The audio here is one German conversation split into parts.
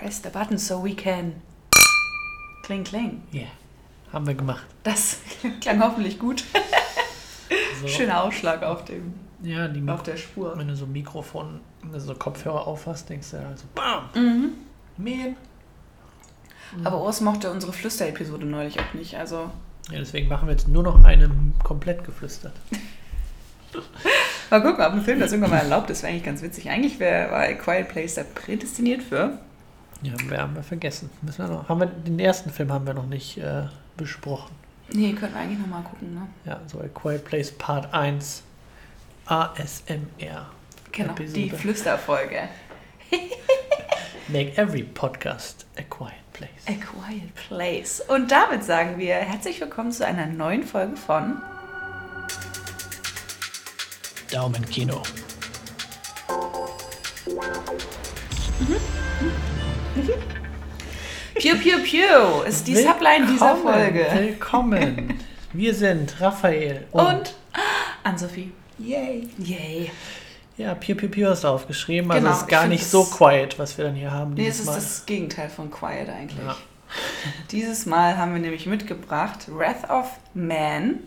Press the button so we can. Kling, kling. Ja, yeah. haben wir gemacht. Das klang hoffentlich gut. So. Schöner Ausschlag auf, dem, Ja, die auf der Spur. wenn du so ein Mikrofon, so Kopfhörer aufhast, denkst du ja so, bam, Mhm. man. Aber Urs mochte unsere Flüster-Episode neulich auch nicht. Also Ja, deswegen machen wir jetzt nur noch eine komplett geflüstert. mal gucken, ob ein Film das irgendwann mal erlaubt ist. Wäre eigentlich ganz witzig. Eigentlich wäre A Quiet Place da prädestiniert für. Ja, haben wir, haben wir vergessen. Müssen wir noch, haben wir, den ersten Film haben wir noch nicht äh, besprochen. Nee, könnten wir eigentlich nochmal gucken, ne? Ja, so A Quiet Place Part 1 ASMR. Genau, Episode. die Flüsterfolge. Make every podcast a quiet place. A Quiet Place. Und damit sagen wir herzlich willkommen zu einer neuen Folge von Daumenkino. Pew Pew Pew ist die Subline dieser Willkommen, Folge. Willkommen. Wir sind Raphael und, Und Ann-Sophie. Yay. Yay. Ja, Piu Piu Piu hast du aufgeschrieben. Also Genau, es ist gar ich nicht so quiet, was wir dann hier haben Nee, es ist Mal. das Gegenteil von Quiet eigentlich. Ja. Dieses Mal haben wir nämlich mitgebracht Wrath of Man.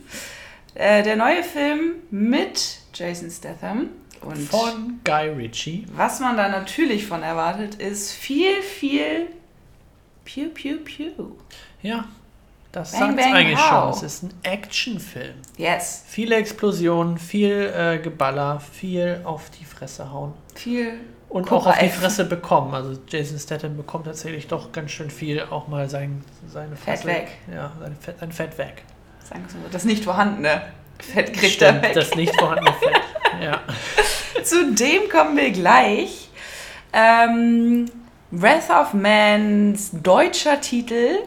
Äh, der neue Film mit Jason Statham. Und Von Guy Ritchie. was man da natürlich von erwartet, ist viel, viel Pew Pew Pew. Ja, das sagt eigentlich pow. schon. Es ist ein Actionfilm. Yes. Viele Explosionen, viel äh, Geballer, viel auf die Fresse hauen. Viel Und Cobra auch auf die. Fresse bekommen. Also Jason Statham bekommt tatsächlich doch ganz schön viel auch mal sein, seine Fett Fresse. weg. Ja, sein Fett, sein Fett weg. Sagen wir so, das nicht vorhandene Fett kriegt er Stimmt, weg. das nicht vorhandene Fett. Ja. Zu dem kommen wir gleich. Ähm, Wrath of Mans deutscher Titel,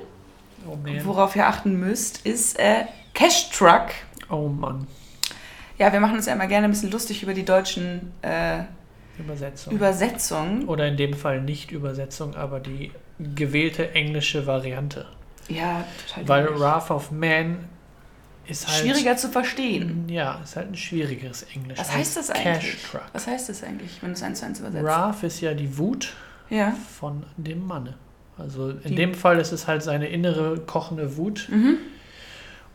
Oh man. worauf ihr achten müsst, ist äh, Cash Truck. Oh Mann. Ja, wir machen uns ja immer gerne ein bisschen lustig über die deutschen äh, Übersetzung. Übersetzungen. Oder in dem Fall nicht Übersetzung, aber die gewählte englische Variante. Ja, total. Weil. Wrath of Man ist halt. Schwieriger zu verstehen. Ja, ist halt ein schwierigeres Englisch. Was heißt das Cash eigentlich? Truck. Was heißt das eigentlich, wenn du es eins zu eins übersetzt? Wrath ist ja die Wut Ja. von dem Manne. Also in Die- dem Fall ist es halt seine innere kochende Wut. Mhm.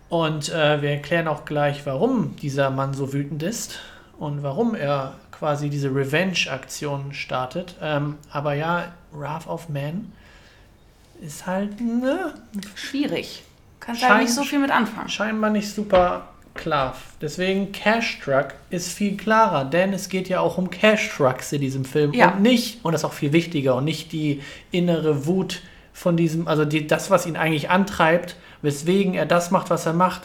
Und äh, wir erklären auch gleich, warum dieser Mann so wütend ist und warum er quasi diese Revenge-Aktion startet. Ähm, aber ja, Wrath of Man ist halt ne, Schwierig. Kannst halt nicht so viel mit anfangen. scheinbar nicht super klar. Deswegen Cash Truck ist viel klarer, denn es geht ja auch um Cash Trucks in diesem Film Ja. und nicht, und das ist auch viel wichtiger, und nicht die innere Wut von diesem, also die, das, was ihn eigentlich antreibt, weswegen er das macht, was er macht.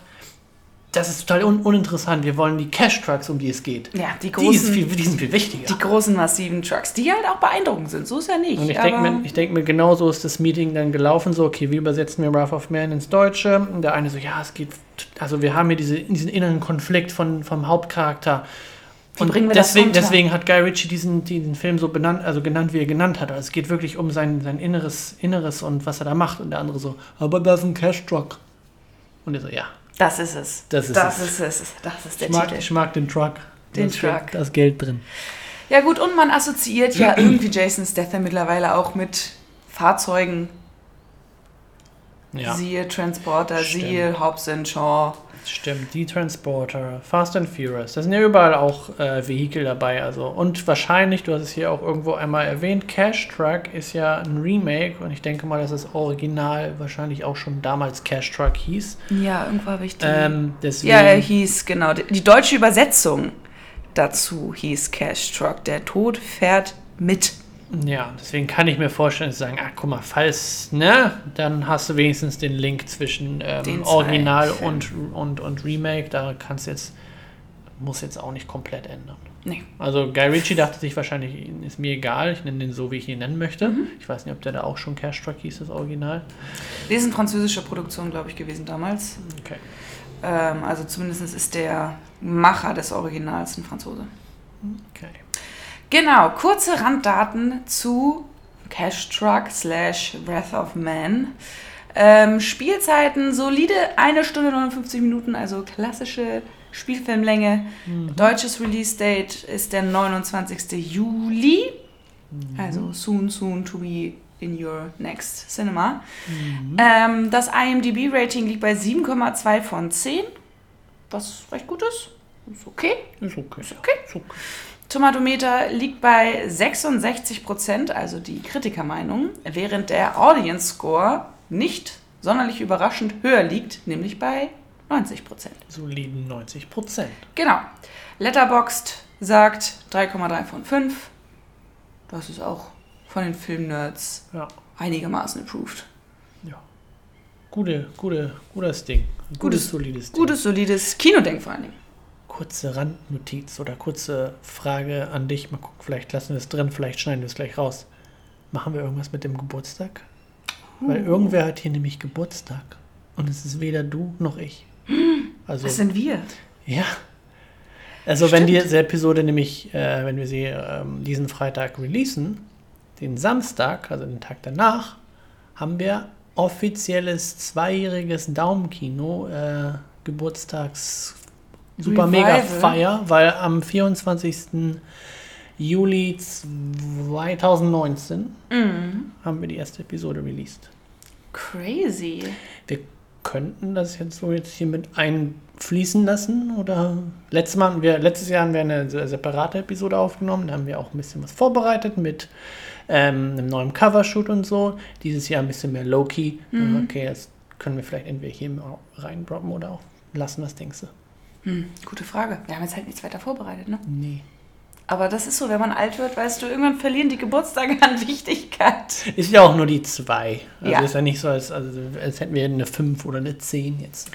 Das ist total un uninteressant. Wir wollen die Cash Trucks, um die es geht. Ja, die Die, großen, viel, die sind viel wichtiger. die großen massiven Trucks, die halt auch beeindruckend sind. So ist ja nicht. Und ich denke mir, denk mir, genau so ist das Meeting dann gelaufen. So, okay, wie übersetzen wir Wrath of Man ins Deutsche? Und der eine so, ja, es geht, also wir haben hier diese, diesen inneren Konflikt von, vom Hauptcharakter. Wie und deswegen, deswegen hat Guy Ritchie diesen, diesen Film so benannt, also genannt, wie er genannt hat. Also es geht wirklich um sein, sein Inneres, Inneres und was er da macht. Und der andere so, aber das ist ein Cash Truck. Und er so, ja, Das ist es. Das ist das es. Ist es. Das ist der ich mag, Titel. ich mag den Truck. Den Da ist Truck. Geld, da ist Geld drin. Ja gut, und man assoziiert ja irgendwie Jason Statham mittlerweile auch mit Fahrzeugen. Ja. Siehe Transporter, Stimmt. siehe Hobbs and Shaw. Stimmt, die Transporter, Fast and Furious, da sind ja überall auch äh, Vehikel dabei. Also. Und wahrscheinlich, du hast es hier auch irgendwo einmal erwähnt, Cash Truck ist ja ein Remake und ich denke mal, dass das Original wahrscheinlich auch schon damals Cash Truck hieß. Ja, irgendwo habe ich die. Ähm, deswegen, ja, er hieß, genau. Die deutsche Übersetzung dazu hieß Cash Truck. Der Tod fährt mit. Ja, deswegen kann ich mir vorstellen, zu sagen, ach guck mal, falls, ne, dann hast du wenigstens den Link zwischen ähm, Original und, und, und Remake. Da kannst jetzt, muss jetzt auch nicht komplett ändern. Nee. Also Guy Ritchie dachte sich wahrscheinlich, ist mir egal, ich nenne den so, wie ich ihn nennen möchte. Mhm. Ich weiß nicht, ob der da auch schon Cash Truck hieß, das Original. Das ist eine französische Produktion, glaube ich, gewesen damals. Okay. Ähm, also zumindest ist der Macher des Originals ein Franzose. okay. Genau, kurze Randdaten zu Cash Truck slash Breath of Man. Ähm, Spielzeiten solide eine Stunde 59 Minuten, also klassische Spielfilmlänge. Deutsches Release-Date ist der 29. Juli. Also soon, soon to be in your next cinema. Ähm, das IMDb-Rating liegt bei 7,2 von 10, was recht gut ist. Ist okay. Ist okay. Ist okay. Ist okay. Tomatometer liegt bei 66%, also die Kritikermeinung, während der Audience Score nicht sonderlich überraschend höher liegt, nämlich bei 90%. Soliden 90 Prozent. Genau. Letterboxd sagt 3,3 von 5. Das ist auch von den Filmnerds Ja. einigermaßen approved. ja. Gute, gute, gutes Ding. Ein Gutes- solides Ding. Gutes, solides Kinodenk vor allen Dingen. Kurze Randnotiz oder kurze Frage an dich. Mal gucken, vielleicht lassen wir es drin, vielleicht schneiden wir es gleich raus. Machen wir irgendwas mit dem Geburtstag? Weil Uh. irgendwer hat hier nämlich Geburtstag. Und es ist weder du noch ich. Also, Was sind wir? ja. Also, wenn Stimmt. diese Episode nämlich, äh, wenn wir sie ähm, diesen Freitag releasen, den Samstag, also den Tag danach, haben wir offizielles zweijähriges Daumenkino, äh, Geburtstags super Revival. mega Feier, weil am 24. Juli 2019 Mhm. haben wir die erste Episode released. Crazy. Wir könnten das jetzt so jetzt hier mit einfließen lassen oder letztes Mal wir letztes Jahr haben wir eine se- separate Episode aufgenommen, da haben wir auch ein bisschen was vorbereitet mit ähm, einem neuen Covershoot und so. Dieses Jahr ein bisschen mehr low-key. Mhm. Okay, das können wir vielleicht entweder hier reindroppen oder auch lassen, was denkst du? Hm, gute Frage. Wir haben jetzt halt nichts weiter vorbereitet, ne? Nee. Aber das ist so, wenn man alt wird, weißt du, irgendwann verlieren die Geburtstage an Wichtigkeit. Ist ja auch nur die zwei. Also Ja. ist ja nicht so, als, also, als hätten wir eine 5 oder eine 10 jetzt.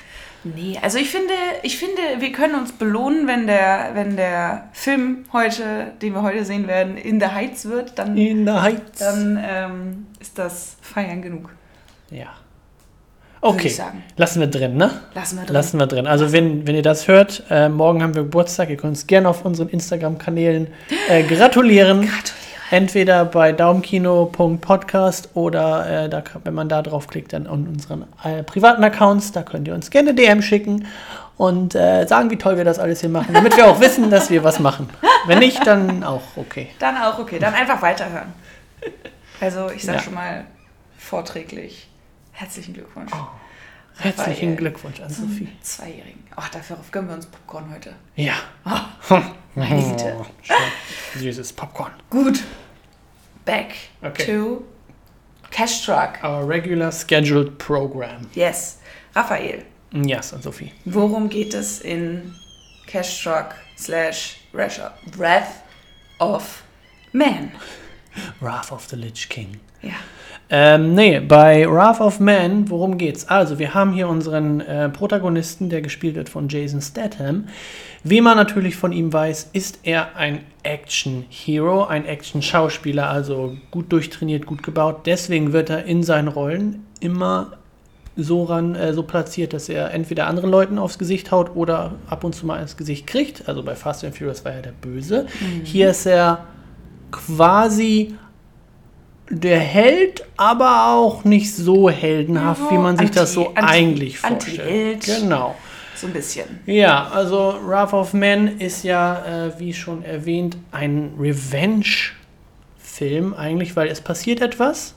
Nee, also ich finde, ich finde, wir können uns belohnen, wenn der, wenn der Film heute, den wir heute sehen werden, in der Heights wird, dann, In der Heiz. dann ähm, ist das Feiern genug. ja. Okay, lassen wir drin, ne? Lassen wir drin. Lassen wir drin. Also wenn, wenn ihr das hört, äh, morgen haben wir Geburtstag. Ihr könnt uns gerne auf unseren Instagram-Kanälen äh, gratulieren. Gratuliere. Entweder bei daumkino.podcast oder äh, da, wenn man da draufklickt, dann an unseren äh, privaten Accounts. Da könnt ihr uns gerne DM schicken und äh, sagen, wie toll wir das alles hier machen, damit wir auch wissen, dass wir was machen. Wenn nicht, dann auch okay. Dann auch okay, dann einfach weiterhören. Also ich sage Ja. schon mal vorträglich herzlichen Glückwunsch. Herzlichen Raphael. Glückwunsch an Sophie. Zweijährigen. Ach, dafür gönnen wir uns Popcorn heute. Ja. Güte. Oh, schön. Süßes Popcorn. Gut. Back Okay. to Cash Truck. Our regular scheduled program. Yes. Raphael, Yes, an Sophie. worum geht es in Cash Truck slash Wrath Wrath of Man? Wrath of the Lich King. Ja. Ähm, nee, bei Wrath of Man, worum geht's? Also, wir haben hier unseren äh, Protagonisten, der gespielt wird von Jason Statham. Wie man natürlich von ihm weiß, ist er ein Action-Hero, ein Action-Schauspieler, also gut durchtrainiert, gut gebaut. Deswegen wird er in seinen Rollen immer so ran, äh, so platziert, dass er entweder anderen Leuten aufs Gesicht haut oder ab und zu mal ins Gesicht kriegt. Also bei Fast and Furious war er der Böse. Hier ist er quasi der Held, aber auch nicht so heldenhaft, Ja, wie man sich das so Anti- Anti- eigentlich vorstellt. Anti-Held. Genau. So ein bisschen. Ja, also Wrath of Man ist ja, äh, wie schon erwähnt, ein Revenge-Film eigentlich, weil es passiert etwas,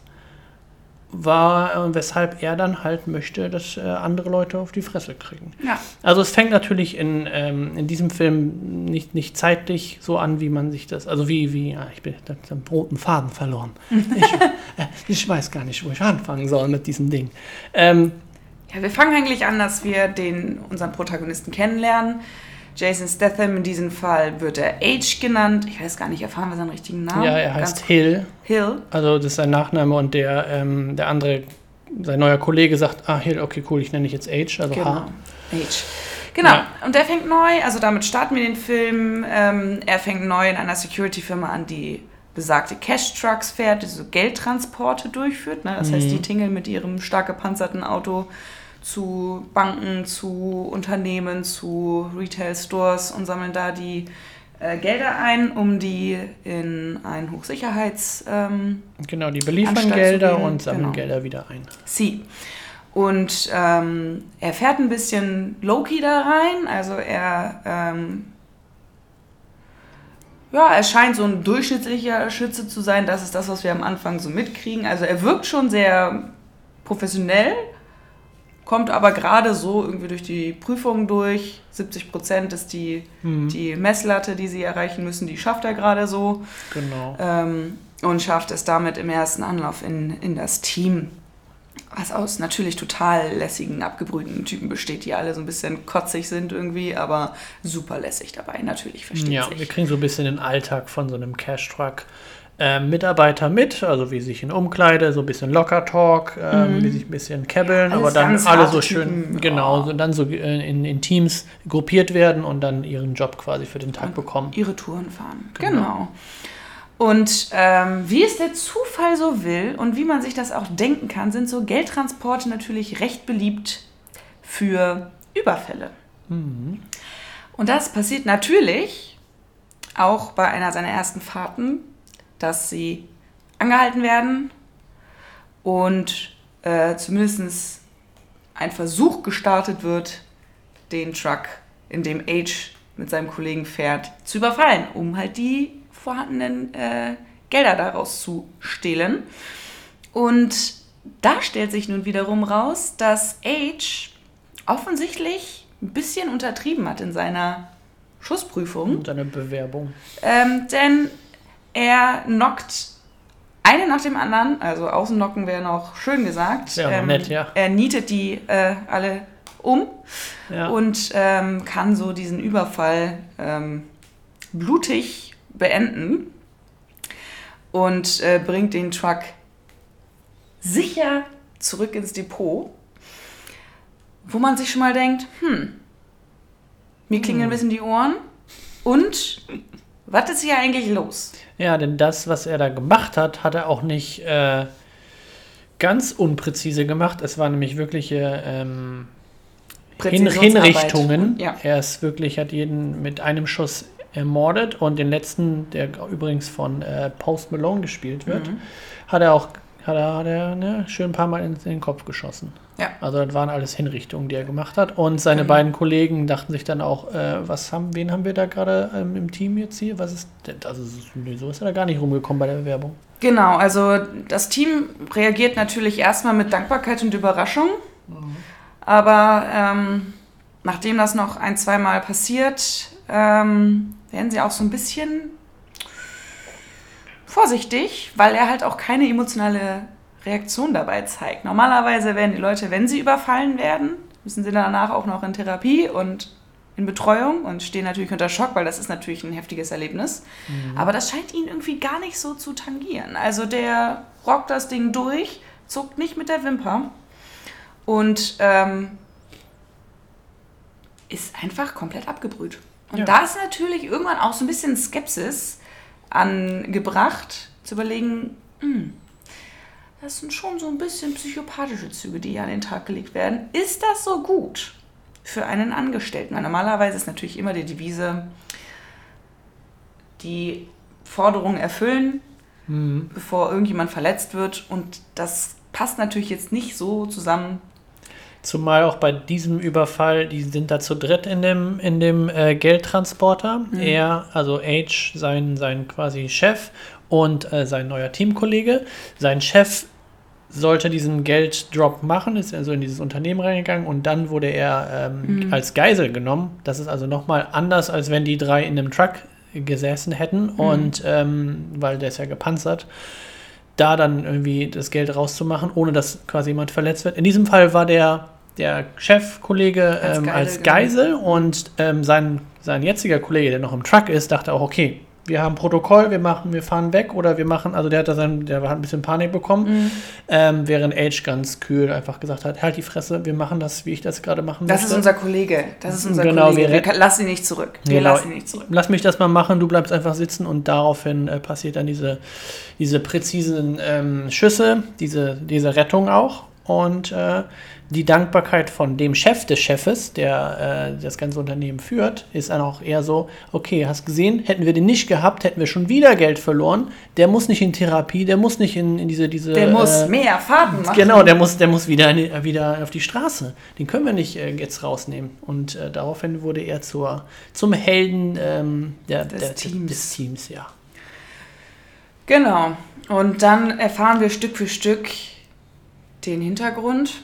war, äh, weshalb er dann halt möchte, dass äh, andere Leute auf die Fresse kriegen. Ja. Also es fängt natürlich in, ähm, in diesem Film nicht, nicht zeitlich so an, wie man sich das, also wie, wie, ja, ich bin den roten Faden verloren. ich, äh, ich weiß gar nicht, wo ich anfangen soll mit diesem Ding. Ähm, Ja, wir fangen eigentlich an, dass wir den, unseren Protagonisten kennenlernen. Jason Statham, in diesem Fall wird er H genannt. Ich weiß gar nicht, erfahren wir seinen richtigen Namen? ja, er heißt Hill. Hill. Also das ist sein Nachname und der, ähm, der andere, sein neuer Kollege sagt, ah, Hill, okay, cool, ich nenne dich jetzt H, also Genau. H. H. Genau. Ja. Und der fängt neu, also damit starten wir den Film. Ähm, er fängt neu in einer Security-Firma an, die besagte Cash-Trucks fährt, die so Geldtransporte durchführt. Ne? Das heißt, Mhm. die tingeln mit ihrem stark gepanzerten Auto zu Banken, zu Unternehmen, zu Retail-Stores und sammeln da die äh, Gelder ein, um die in ein Hochsicherheits... Ähm, Genau, die beliefern Gelder und sammeln genau. Gelder wieder ein. Sie. Und ähm, er fährt ein bisschen low-key da rein. Also er ähm, ja, er scheint so ein durchschnittlicher Schütze zu sein. Das ist das, was wir am Anfang so mitkriegen. Also er wirkt schon sehr professionell, kommt aber gerade so irgendwie durch die Prüfungen durch. 70 Prozent ist die, Mhm. die Messlatte, die sie erreichen müssen, die schafft er gerade so. Genau. Ähm, und schafft es damit im ersten Anlauf in, in das Team. Was aus natürlich total lässigen, abgebrühten Typen besteht, die alle so ein bisschen kotzig sind irgendwie, aber super lässig dabei, natürlich versteht Ja, wir sich. kriegen so ein bisschen den Alltag von so einem Cash-Truck. Ähm, Mitarbeiter mit, also wie sich in Umkleide, so ein bisschen Locker-Talk, ähm, wie sich ein bisschen kebbeln, Alles aber dann alle so schön, Typen, genau, ja. so, dann so äh, in, in Teams gruppiert werden und dann ihren Job quasi für den Tag bekommen. Ihre Touren fahren. Genau. Genau. Und ähm, wie es der Zufall so will und wie man sich das auch denken kann, sind so Geldtransporte natürlich recht beliebt für Überfälle. Und das passiert natürlich auch bei einer seiner ersten Fahrten, dass sie angehalten werden und äh, zumindest ein Versuch gestartet wird, den Truck, in dem Age mit seinem Kollegen fährt, zu überfallen, um halt die vorhandenen äh, Gelder daraus zu stehlen. Und da stellt sich nun wiederum raus, dass Age offensichtlich ein bisschen untertrieben hat in seiner Schussprüfung. Und eine Bewerbung. Ähm, denn er knockt eine nach dem anderen, also Außennocken wäre noch schön gesagt. Noch ähm, nett, ja. Er nietet die äh, alle um Ja. und ähm, kann so diesen Überfall ähm, blutig beenden und äh, bringt den Truck sicher zurück ins Depot, wo man sich schon mal denkt, hm, mir klingeln ein bisschen die Ohren und was ist hier eigentlich los? Ja, denn das, was er da gemacht hat, hat er auch nicht äh, ganz unpräzise gemacht. Es waren nämlich wirkliche ähm, Hin Präzisionsarbeit. Hinrichtungen. Ja. Er ist wirklich, hat jeden mit einem Schuss ermordet und den letzten, der übrigens von äh, Post Malone gespielt wird, Mhm. hat er auch hat er, hat er ne, schön ein paar Mal in, in den Kopf geschossen. Ja. Also das waren alles Hinrichtungen, die er gemacht hat. Und seine Genau. beiden Kollegen dachten sich dann auch, äh, was haben, wen haben wir da gerade ähm, im Team jetzt hier? Was ist denn? Also so ist er da gar nicht rumgekommen bei der Bewerbung. Genau, also das Team reagiert natürlich erstmal mit Dankbarkeit und Überraschung. Aber ähm, nachdem das noch ein, zweimal passiert, ähm, werden sie auch so ein bisschen vorsichtig, weil er halt auch keine emotionale Reaktion dabei zeigt. Normalerweise werden die Leute, wenn sie überfallen werden, müssen sie danach auch noch in Therapie und in Betreuung und stehen natürlich unter Schock, weil das ist natürlich ein heftiges Erlebnis. Aber das scheint ihn irgendwie gar nicht so zu tangieren. Also der rockt das Ding durch, zuckt nicht mit der Wimper und ähm, ist einfach komplett abgebrüht. Und Ja. da ist natürlich irgendwann auch so ein bisschen Skepsis angebracht, zu überlegen, hm, das sind schon so ein bisschen psychopathische Züge, die hier an den Tag gelegt werden. Ist das so gut für einen Angestellten? Weil normalerweise ist natürlich immer die Devise, die Forderungen erfüllen, bevor irgendjemand verletzt wird. Und das passt natürlich jetzt nicht so zusammen. Zumal auch bei diesem Überfall, die sind da zu dritt in dem, in dem äh, Geldtransporter. Er, also H, sein, sein quasi Chef und äh, sein neuer Teamkollege. Sein Chef sollte diesen Gelddrop machen, ist also in dieses Unternehmen reingegangen und dann wurde er ähm, als Geisel genommen. Das ist also nochmal anders, als wenn die drei in einem Truck gesessen hätten und ähm, weil der ist ja gepanzert da dann irgendwie das Geld rauszumachen, ohne dass quasi jemand verletzt wird. In diesem Fall war der, der Chefkollege Als ähm, Geisel als genommen. Geisel und ähm, sein, sein jetziger Kollege, der noch im Truck ist, dachte auch, okay, wir haben Protokoll, wir machen, wir fahren weg oder wir machen, also der hat da sein, der hat ein bisschen Panik bekommen, ähm, während Age ganz kühl einfach gesagt hat, halt die Fresse, wir machen das, wie ich das gerade machen Das ist möchte. unser Kollege. Das ist unser Genau, Kollege. wir Wir lassen ihn nicht zurück. Wir Genau. lassen ihn nicht zurück. Lass mich das mal machen, du bleibst einfach sitzen und daraufhin äh, passiert dann diese, diese präzisen ähm, Schüsse, diese, diese Rettung auch. Und äh, die Dankbarkeit von dem Chef des Chefes, der äh, das ganze Unternehmen führt, ist dann auch eher so, okay, hast gesehen, hätten wir den nicht gehabt, hätten wir schon wieder Geld verloren. Der muss nicht in Therapie, der muss nicht in, in diese, diese. Der muss äh, mehr Fahrten machen. Genau, der muss, der muss wieder, in, wieder auf die Straße. Den können wir nicht äh, jetzt rausnehmen. Und äh, daraufhin wurde er zur, zum Helden ähm, der, Des der, Teams. des Teams, ja. Genau. Und dann erfahren wir Stück für Stück den Hintergrund.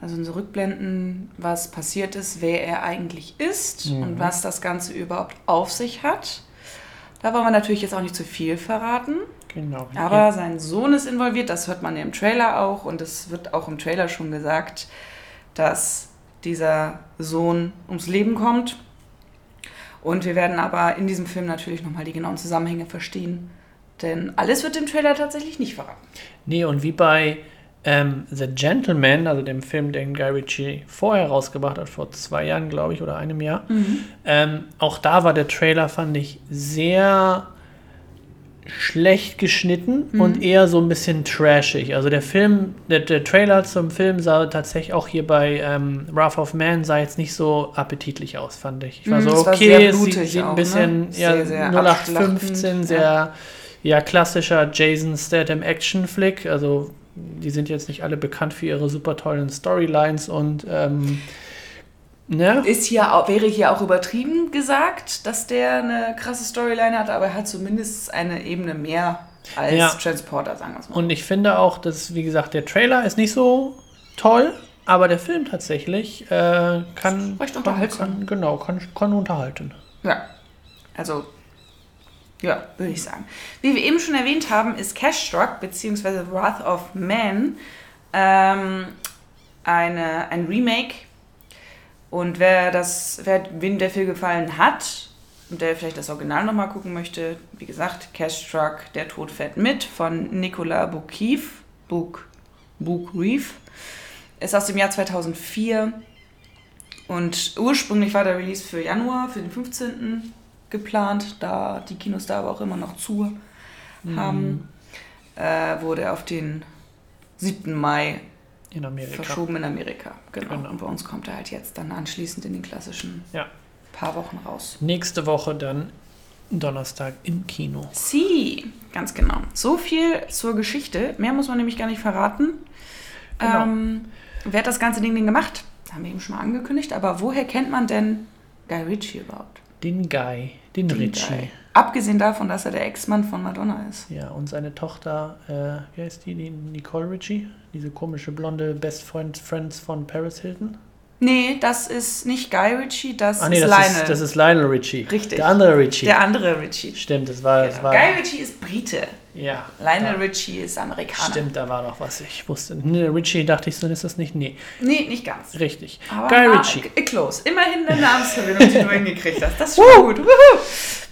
Also in so Rückblenden, was passiert ist, wer er eigentlich ist Mhm. und was das Ganze überhaupt auf sich hat. Da wollen wir natürlich jetzt auch nicht zu viel verraten. Genau. Aber sein Sohn ist involviert, das hört man ja im Trailer auch und es wird auch im Trailer schon gesagt, dass dieser Sohn ums Leben kommt. Und wir werden aber in diesem Film natürlich nochmal die genauen Zusammenhänge verstehen, denn alles wird im Trailer tatsächlich nicht verraten. Nee, und wie bei ähm, The Gentleman, also dem Film, den Guy Ritchie vorher rausgebracht hat, vor zwei Jahren, glaube ich, oder einem Jahr, ähm, auch da war der Trailer, fand ich, sehr schlecht geschnitten und eher so ein bisschen trashig. Also der Film, der, der Trailer zum Film sah tatsächlich auch hier bei ähm, Wrath of Man sah jetzt nicht so appetitlich aus, fand ich. Ich war Mhm, so, okay, sehr es sieht, sieht auch, ein bisschen ne? ja, Sehr, sehr 0815, abschlachtend, sehr ja. klassischer Jason Statham Action Flick. Also die sind jetzt nicht alle bekannt für ihre super tollen Storylines und ähm, ne? Ist hier auch, wäre hier auch übertrieben gesagt, dass der eine krasse Storyline hat, aber er hat zumindest eine Ebene mehr als Ja. Transporter, sagen wir es mal. Und ich finde auch, dass, wie gesagt, der Trailer ist nicht so toll, aber der Film tatsächlich äh, kann, Recht kann, unterhaltsam. kann genau kann, kann unterhalten. Ja, also, ja, würde ich sagen. Wie wir eben schon erwähnt haben, ist Cash Struck bzw. Wrath of Man ähm, eine, ein Remake. Und wer das, wer, wem der Film gefallen hat und der vielleicht das Original nochmal gucken möchte, wie gesagt, Cash Struck, Der Tod fährt mit von Nicolas Boukiv, Bouk, Bouk Reef, ist aus dem Jahr 2004 und ursprünglich war der Release für Januar, für den 15. geplant, da die Kinos da aber auch immer noch zu haben, äh, wurde er auf den 7. Mai In Amerika. verschoben in Amerika. Genau. Genau. Und bei uns kommt er halt jetzt dann anschließend in den klassischen Ja. paar Wochen raus. Nächste Woche dann Donnerstag im Kino. Sie, ganz genau. So viel zur Geschichte. Mehr muss man nämlich gar nicht verraten. Genau. Ähm, wer hat das ganze Ding denn gemacht? Haben wir eben schon mal angekündigt. Aber woher kennt man denn Guy Ritchie überhaupt? Den Guy, den, Den Ritchie. Guy. Abgesehen davon, dass er der Ex-Mann von Madonna ist. Ja, und seine Tochter, äh, wie heißt die, die Nicole Ritchie? Diese komische blonde Best Friend Friends von Paris Hilton? Nee, das ist nicht Guy Ritchie, das Ah nee, ist das Lionel. ist, das ist Lionel Ritchie. Richtig. Der andere Ritchie. der andere Ritchie. Stimmt, das war, das Genau. war Guy Ritchie ist Brite. ja. Lionel da, Ritchie ist Amerikaner. Stimmt, da war noch was. Ich wusste. Nee, Ritchie dachte ich so, ist das nicht? Nee, Nee, nicht ganz. richtig. Aber Guy Ritchie. Close. Immerhin eine Namensverbindung, die du hingekriegt hast. Das ist schon gut. Woohoo.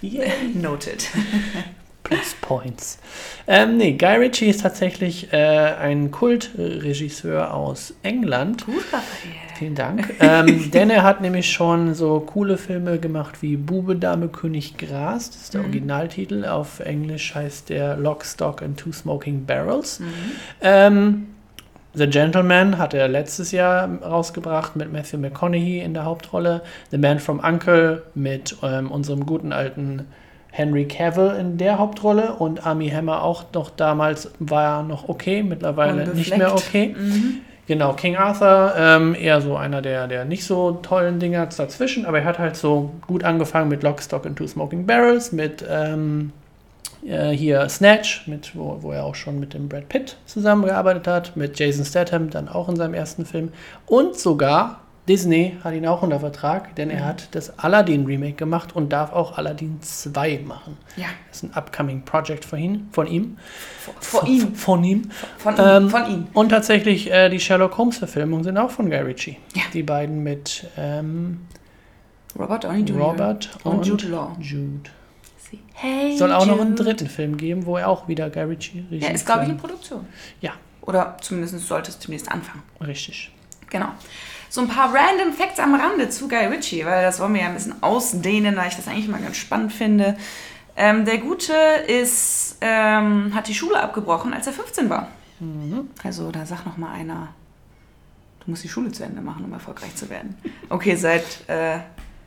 Yeah. Noted. Plus Points. Ähm, nee, Guy Ritchie ist tatsächlich äh, ein Kultregisseur aus England. Gut, Raphael. Vielen Dank. ähm, denn er hat nämlich schon so coole Filme gemacht wie Bube, Dame, König, Gras. Das ist der Mhm. Originaltitel. Auf Englisch heißt der Lock, Stock and Two Smoking Barrels. Mhm. Ähm, The Gentleman hat er letztes Jahr rausgebracht mit Matthew McConaughey in der Hauptrolle. The Man from Uncle mit ähm, unserem guten alten Henry Cavill in der Hauptrolle und Armie Hammer auch noch damals war noch okay, mittlerweile nicht mehr okay. Mhm. Genau, King Arthur, ähm, eher so einer der, der nicht so tollen Dinger dazwischen, aber er hat halt so gut angefangen mit Lock, Stock and Two Smoking Barrels, mit ähm, äh, hier Snatch, mit, wo, wo er auch schon mit dem Brad Pitt zusammengearbeitet hat, mit Jason Statham, dann auch in seinem ersten Film und sogar Disney hat ihn auch unter Vertrag, denn er hat das Aladdin-Remake gemacht und darf auch Aladdin 2 machen. Ja, Das ist ein upcoming Project von ihm. Von ihm. ihm. Von ihm. Von ihm. Ähm, von ihm. Und tatsächlich, äh, die Sherlock Holmes-Verfilmungen sind auch von Guy Ritchie. Ja. Die beiden mit ähm, Robert Downey Jr. Robert und, und, Jude Law. Jude. Hey, Soll auch noch Jude. einen dritten Film geben, wo er auch wieder Guy Ritchie Regie Ja, ist, glaube ich, in. Produktion. Ja, Oder zumindest sollte es demnächst anfangen. richtig. Genau. So ein paar random Facts am Rande zu Guy Ritchie, weil das wollen wir ja ein bisschen ausdehnen, weil ich das eigentlich mal ganz spannend finde. Ähm, der Gute ist, ähm, hat die Schule abgebrochen, als er 15 war. Mhm. Also da sagt noch mal einer, du musst die Schule zu Ende machen, um erfolgreich zu werden. Okay, seit äh,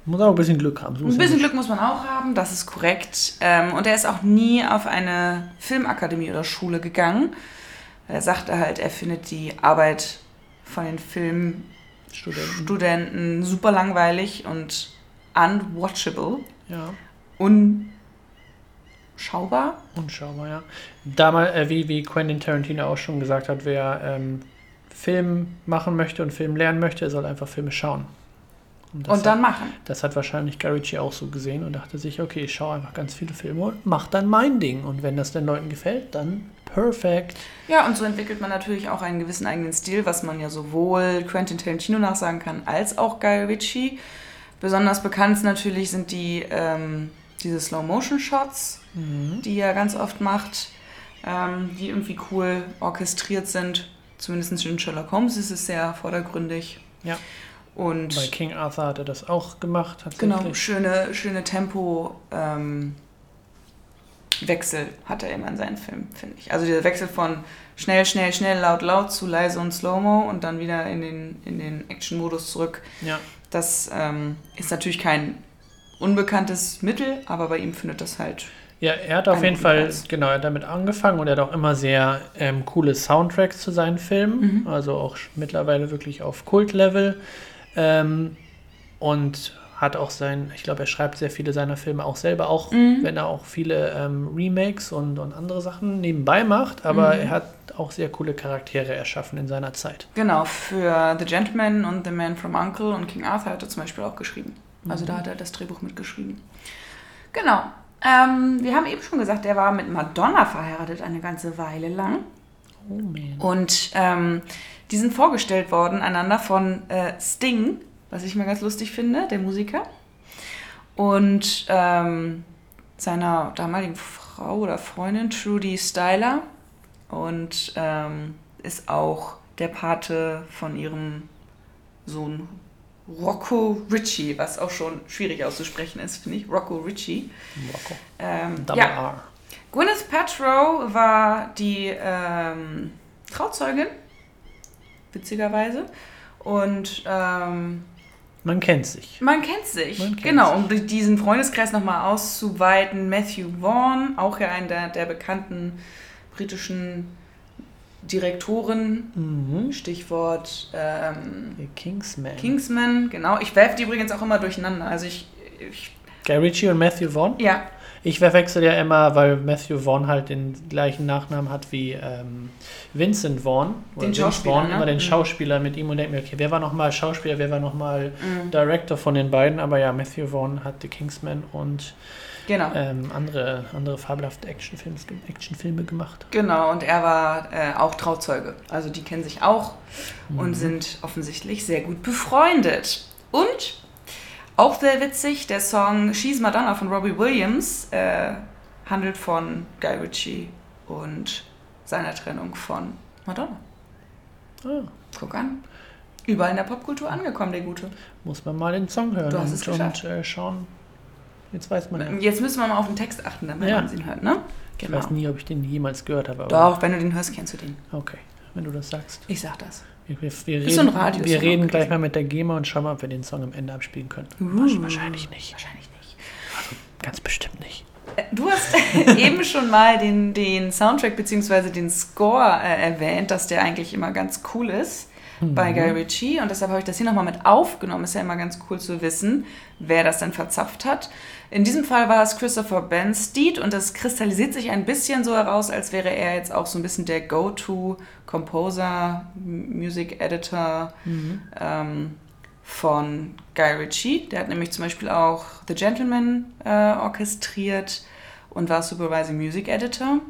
Muss auch ein bisschen Glück haben. so ein bisschen. Glück muss man auch haben, das ist korrekt. Ähm, und er ist auch nie auf eine Filmakademie oder Schule gegangen. Er sagte halt, er findet die Arbeit von den Filmstudenten Studenten. super langweilig und unwatchable, Ja. unschaubar. Unschaubar, ja. Damals, äh, wie, wie Quentin Tarantino auch schon gesagt hat, wer ähm, Film machen möchte und Film lernen möchte, soll einfach Filme schauen. Das Und dann machen. Hat, das hat wahrscheinlich Guy Ritchie auch so gesehen und dachte sich, okay, ich schaue einfach ganz viele Filme und mach dann mein Ding. Und wenn das den Leuten gefällt, dann perfekt. Ja, und so entwickelt man natürlich auch einen gewissen eigenen Stil, was man ja sowohl Quentin Tarantino nachsagen kann, als auch Guy Ritchie. Besonders bekannt natürlich sind die ähm, diese Slow-Motion-Shots, die er ganz oft macht, ähm, die irgendwie cool orchestriert sind. Zumindest in Sherlock Holmes ist es sehr vordergründig. Ja. Und Bei King Arthur hat er das auch gemacht. Tatsächlich. genau, schöne, schöne Tempo. Ähm, Wechsel hat er immer in seinen Filmen, finde ich. Also dieser Wechsel von schnell, schnell, schnell, laut, laut zu leise und Slow-Mo und dann wieder in den, in den Action-Modus zurück. Ja. Das ähm, ist natürlich kein unbekanntes Mittel, aber bei ihm findet das halt. Ja, er hat auf jeden Fall Platz. genau damit angefangen und er hat auch immer sehr ähm, coole Soundtracks zu seinen Filmen, Mhm. also auch mittlerweile wirklich auf Kult-Level ähm, und hat auch sein, ich glaube, er schreibt sehr viele seiner Filme auch selber, auch Mhm. wenn er auch viele ähm, Remakes und, und andere Sachen nebenbei macht, aber Mhm. er hat auch sehr coole Charaktere erschaffen in seiner Zeit. Genau, für The Gentleman und The Man from Uncle und King Arthur hat er zum Beispiel auch geschrieben. Also Mhm. da hat er das Drehbuch mitgeschrieben. Genau. Ähm, wir haben eben schon gesagt, er war mit Madonna verheiratet eine ganze Weile lang. Oh. Und ähm, die sind vorgestellt worden einander von äh, Sting, was ich mal ganz lustig finde, der Musiker. Und ähm, seiner damaligen Frau oder Freundin Trudy Styler. Und ähm, ist auch der Pate von ihrem Sohn Rocco Ritchie, was auch schon schwierig auszusprechen ist, finde ich. Rocco Ritchie. Rocco. Ähm, Double ja, R. Gwyneth Paltrow war die ähm, Trauzeugin, witzigerweise. Und ähm, Man kennt sich. man kennt sich. Man kennt genau, um diesen Freundeskreis nochmal auszuweiten. Matthew Vaughn, auch ja einer der, der bekannten britischen Direktoren. Mhm. Stichwort ähm, Kingsman. Kingsman, genau. Ich werfe die übrigens auch immer durcheinander. Also ich, ich Guy Ritchie und Matthew Vaughn. ja, Ich verwechsel ja immer, weil Matthew Vaughn halt den gleichen Nachnamen hat wie ähm, Vincent Vaughn. Den Vince Vaughn, ne? immer den Mhm. Schauspieler mit ihm und denke mir, okay, wer war nochmal Schauspieler, wer war nochmal mm, Director von den beiden? Aber ja, Matthew Vaughn hat The Kingsman und genau. ähm, andere, andere fabelhafte Actionfilme, Actionfilme gemacht. Genau, und er war äh, auch Trauzeuge. Also die kennen sich auch Mhm. und sind offensichtlich sehr gut befreundet. Und auch sehr witzig, der Song She's Madonna von Robbie Williams äh, handelt von Guy Ritchie und seiner Trennung von Madonna. Ah, Guck an. Überall in der Popkultur angekommen, der Gute. muss man mal den Song hören Du hast und, es geschafft. und äh, schauen. Jetzt weiß man ja. Jetzt müssen wir mal auf den Text achten, damit Ja. man ihn hört, ne? Ich weiß nie, ob ich den jemals gehört habe. Doch, wenn du den hörst, kennst du den. Okay, wenn du das sagst. Ich sag das. Wir, wir, wir reden, Radiosong wir reden gleich mal mit der GEMA und schauen mal, ob wir den Song am Ende abspielen können. Uh. Wahrscheinlich nicht. Wahrscheinlich nicht. Ganz bestimmt nicht. Du hast eben schon mal den, den Soundtrack bzw. den Score äh, erwähnt, dass der eigentlich immer ganz cool ist bei Guy Ritchie. Und deshalb habe ich das hier nochmal mit aufgenommen. Ist ja immer ganz cool zu wissen, wer das denn verzapft hat. In diesem Fall war es Christopher Bensteed und das kristallisiert sich ein bisschen so heraus, als wäre er jetzt auch so ein bisschen der Go-To-Composer, Music Editor ähm, von Guy Ritchie. Der hat nämlich zum Beispiel auch The Gentleman äh, orchestriert und war Supervising Music Editor.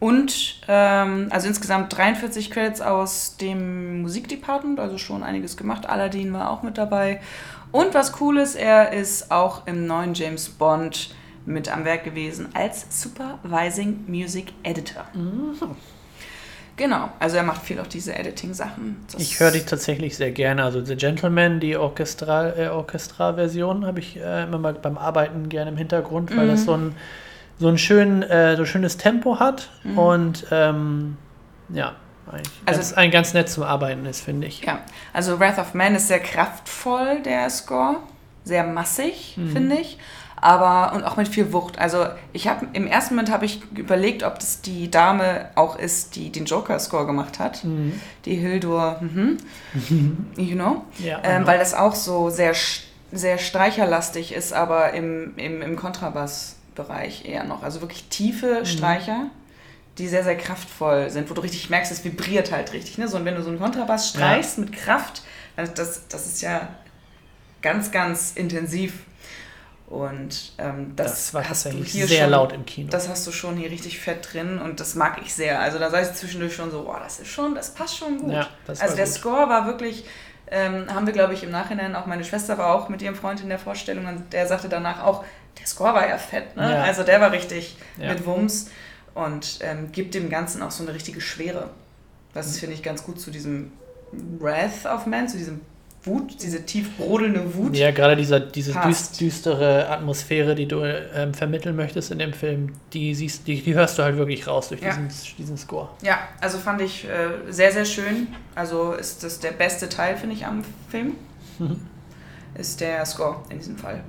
Und ähm, also insgesamt 43 Credits aus dem Musikdepartment, also schon einiges gemacht. Aladdin war auch mit dabei. Und was cool ist, er ist auch im neuen James Bond mit am Werk gewesen als Supervising Music Editor. Genau, also er macht viel auch diese Editing-Sachen. Ich höre die tatsächlich sehr gerne. Also The Gentleman, die Orchestral, äh, Orchestralversion, habe ich äh, immer mal beim Arbeiten gerne im Hintergrund, weil Mhm. das so ein, so ein schön, äh, so schönes Tempo hat. Mhm. Und ähm, ja, eigentlich Also- ganz, ein ganz nett zum Arbeiten ist, finde ich. Ja, also Wrath of Man ist sehr kraftvoll, der Score. Sehr massig, Mhm. finde ich. Aber, und auch mit viel Wucht. Also, ich habe, im ersten Moment habe ich überlegt, ob das die Dame auch ist, die den Joker-Score gemacht hat. Mhm. Die Hildur, mhm. you know. Ja, Ähm, genau. weil das auch so sehr, sehr streicherlastig ist, aber im, im, im Kontrabassbereich eher noch. Also wirklich tiefe Streicher, die sehr, sehr kraftvoll sind, wo du richtig merkst, es vibriert halt richtig. Ne? So, und wenn du so einen Kontrabass streichst mit Kraft, das, das ist ja ganz, ganz intensiv. Und ähm, das, das war hast du hier sehr schon, laut im Kino. Das hast du schon hier richtig fett drin und das mag ich sehr. Also da sei es zwischendurch schon so, boah, das ist schon, das passt schon gut. Ja, also der gut. Score war wirklich, ähm, haben wir glaube ich im Nachhinein, auch meine Schwester war auch mit ihrem Freund in der Vorstellung und der sagte danach auch, der Score war ja fett, ne? Ja. Also der war richtig Ja. mit Wumms und ähm, gibt dem Ganzen auch so eine richtige Schwere. Das Mhm. ist, finde ich, ganz gut zu diesem Wrath of Man, zu diesem Wut, diese tief brodelnde Wut. Ja, gerade dieser, diese düst, düstere Atmosphäre, die du ähm, vermitteln möchtest in dem Film, die, siehst, die, die hörst du halt wirklich raus durch Ja. diesen, diesen Score. Ja, also fand ich äh, sehr, sehr schön. Also ist das der beste Teil, finde ich, am Film. Mhm. Ist der Score in diesem Fall.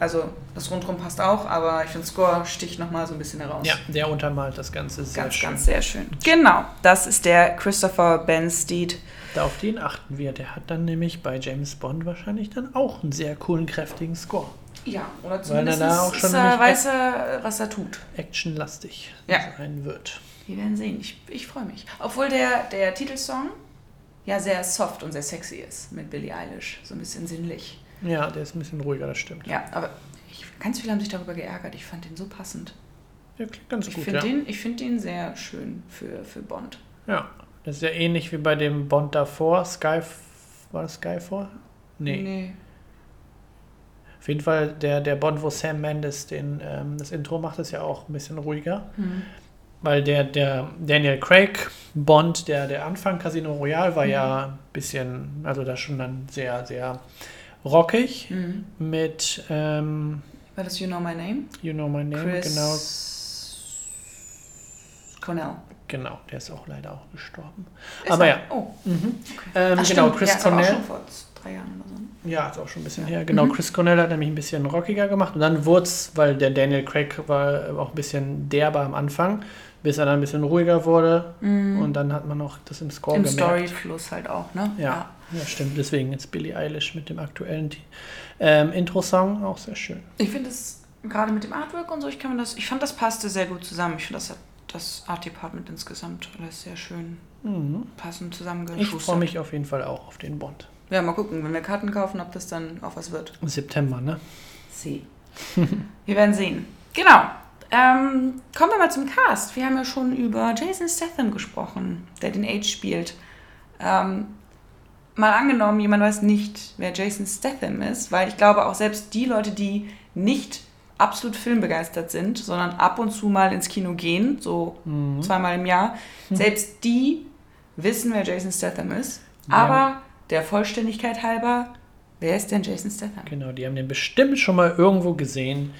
Also das Rundrum passt auch, aber ich finde Score sticht nochmal so ein bisschen heraus. Ja, der untermalt das Ganze sehr ganz, schön. ganz sehr schön. Genau, das ist der Christopher Bensteed. Da auf den achten wir. Der hat dann nämlich bei James Bond wahrscheinlich dann auch einen sehr coolen, kräftigen Score. Ja, oder er zumindest da auch schon ist er, nämlich weiß er, was er tut. Actionlastig Ja. sein wird. Wir werden sehen. Ich, ich freue mich. Obwohl der, der Titelsong ja sehr soft und sehr sexy ist mit Billie Eilish. So ein bisschen sinnlich. Ja, der ist ein bisschen ruhiger, das stimmt. Ja, aber ich, ganz viele haben sich darüber geärgert. Ich fand den so passend. Der klingt ganz Ich gut, finde ja. den, ich find den sehr schön für, für Bond. Ja, das ist ja ähnlich wie bei dem Bond davor. Sky, war das Skyfall? Nee. Auf jeden Fall der, der Bond, wo Sam Mendes den, ähm, das Intro macht, ist ja auch ein bisschen ruhiger. Hm. Weil der, der Daniel Craig Bond, der, der Anfang Casino Royale war Mhm. ja ein bisschen, also da schon dann sehr, sehr rockig Hm. mit ähm, War das You Know My Name? You Know My Name, Chris genau, Cornell. genau, der ist auch leider auch gestorben. Ist Aber er? ja. Oh, Mhm. okay. Ähm, Ach, genau, stimmt. Chris ja, ist aber auch Cornell. schon vor drei Jahren oder so. Ja, ist auch schon ein bisschen Ja. her. Genau, Mhm. Chris Cornell hat nämlich ein bisschen rockiger gemacht und dann wurde es, weil der Daniel Craig war auch ein bisschen derber am Anfang, bis er dann ein bisschen ruhiger wurde und dann hat man auch das im Score. Im gemerkt. Storyfluss halt auch, ne? Ja, ja, stimmt. Deswegen jetzt Billie Eilish mit dem aktuellen ähm, Intro-Song auch sehr schön. Ich finde es gerade mit dem Artwork und so, ich kann mir das, ich fand das passte sehr gut zusammen. Ich finde das hat das Art Department insgesamt alles sehr schön Mhm. passend Ich zusammengeschustert. freue mich auf jeden Fall auch auf den Bond. Ja, mal gucken, wenn wir Karten kaufen, ob das dann auch was wird. Im September, ne? Sie. wir werden sehen. Genau. Ähm, kommen wir mal zum Cast. Wir haben ja schon über Jason Statham gesprochen, der den Age spielt. Ähm, mal angenommen, jemand weiß nicht, wer Jason Statham ist, weil ich glaube auch selbst die Leute, die nicht absolut filmbegeistert sind, sondern ab und zu mal ins Kino gehen, so Mhm. zweimal im Jahr, selbst die wissen, wer Jason Statham ist. Ja. Aber der Vollständigkeit halber, wer ist denn Jason Statham? Genau, die haben den bestimmt schon mal irgendwo gesehen.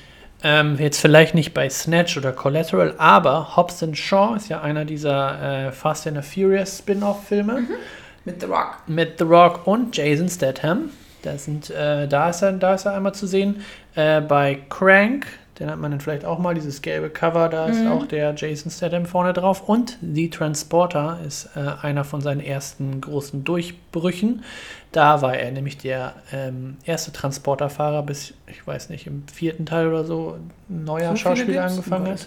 Ähm, jetzt vielleicht nicht bei Snatch oder Collateral, aber Hobbs Shaw ist ja einer dieser äh, Fast and the Furious Spin-off-Filme Mit The Rock. mit The Rock und Jason Statham. Da, sind, äh, da, ist er, da ist er einmal zu sehen. Äh, bei Crank, den hat man dann vielleicht auch mal, dieses gelbe Cover, da ist Mhm. auch der Jason Statham vorne drauf. Und The Transporter ist äh, einer von seinen ersten großen Durchbrüchen. Da war er nämlich der ähm, erste Transporterfahrer bis, ich weiß nicht, im vierten Teil oder so, ein neuer So Schauspieler angefangen hat.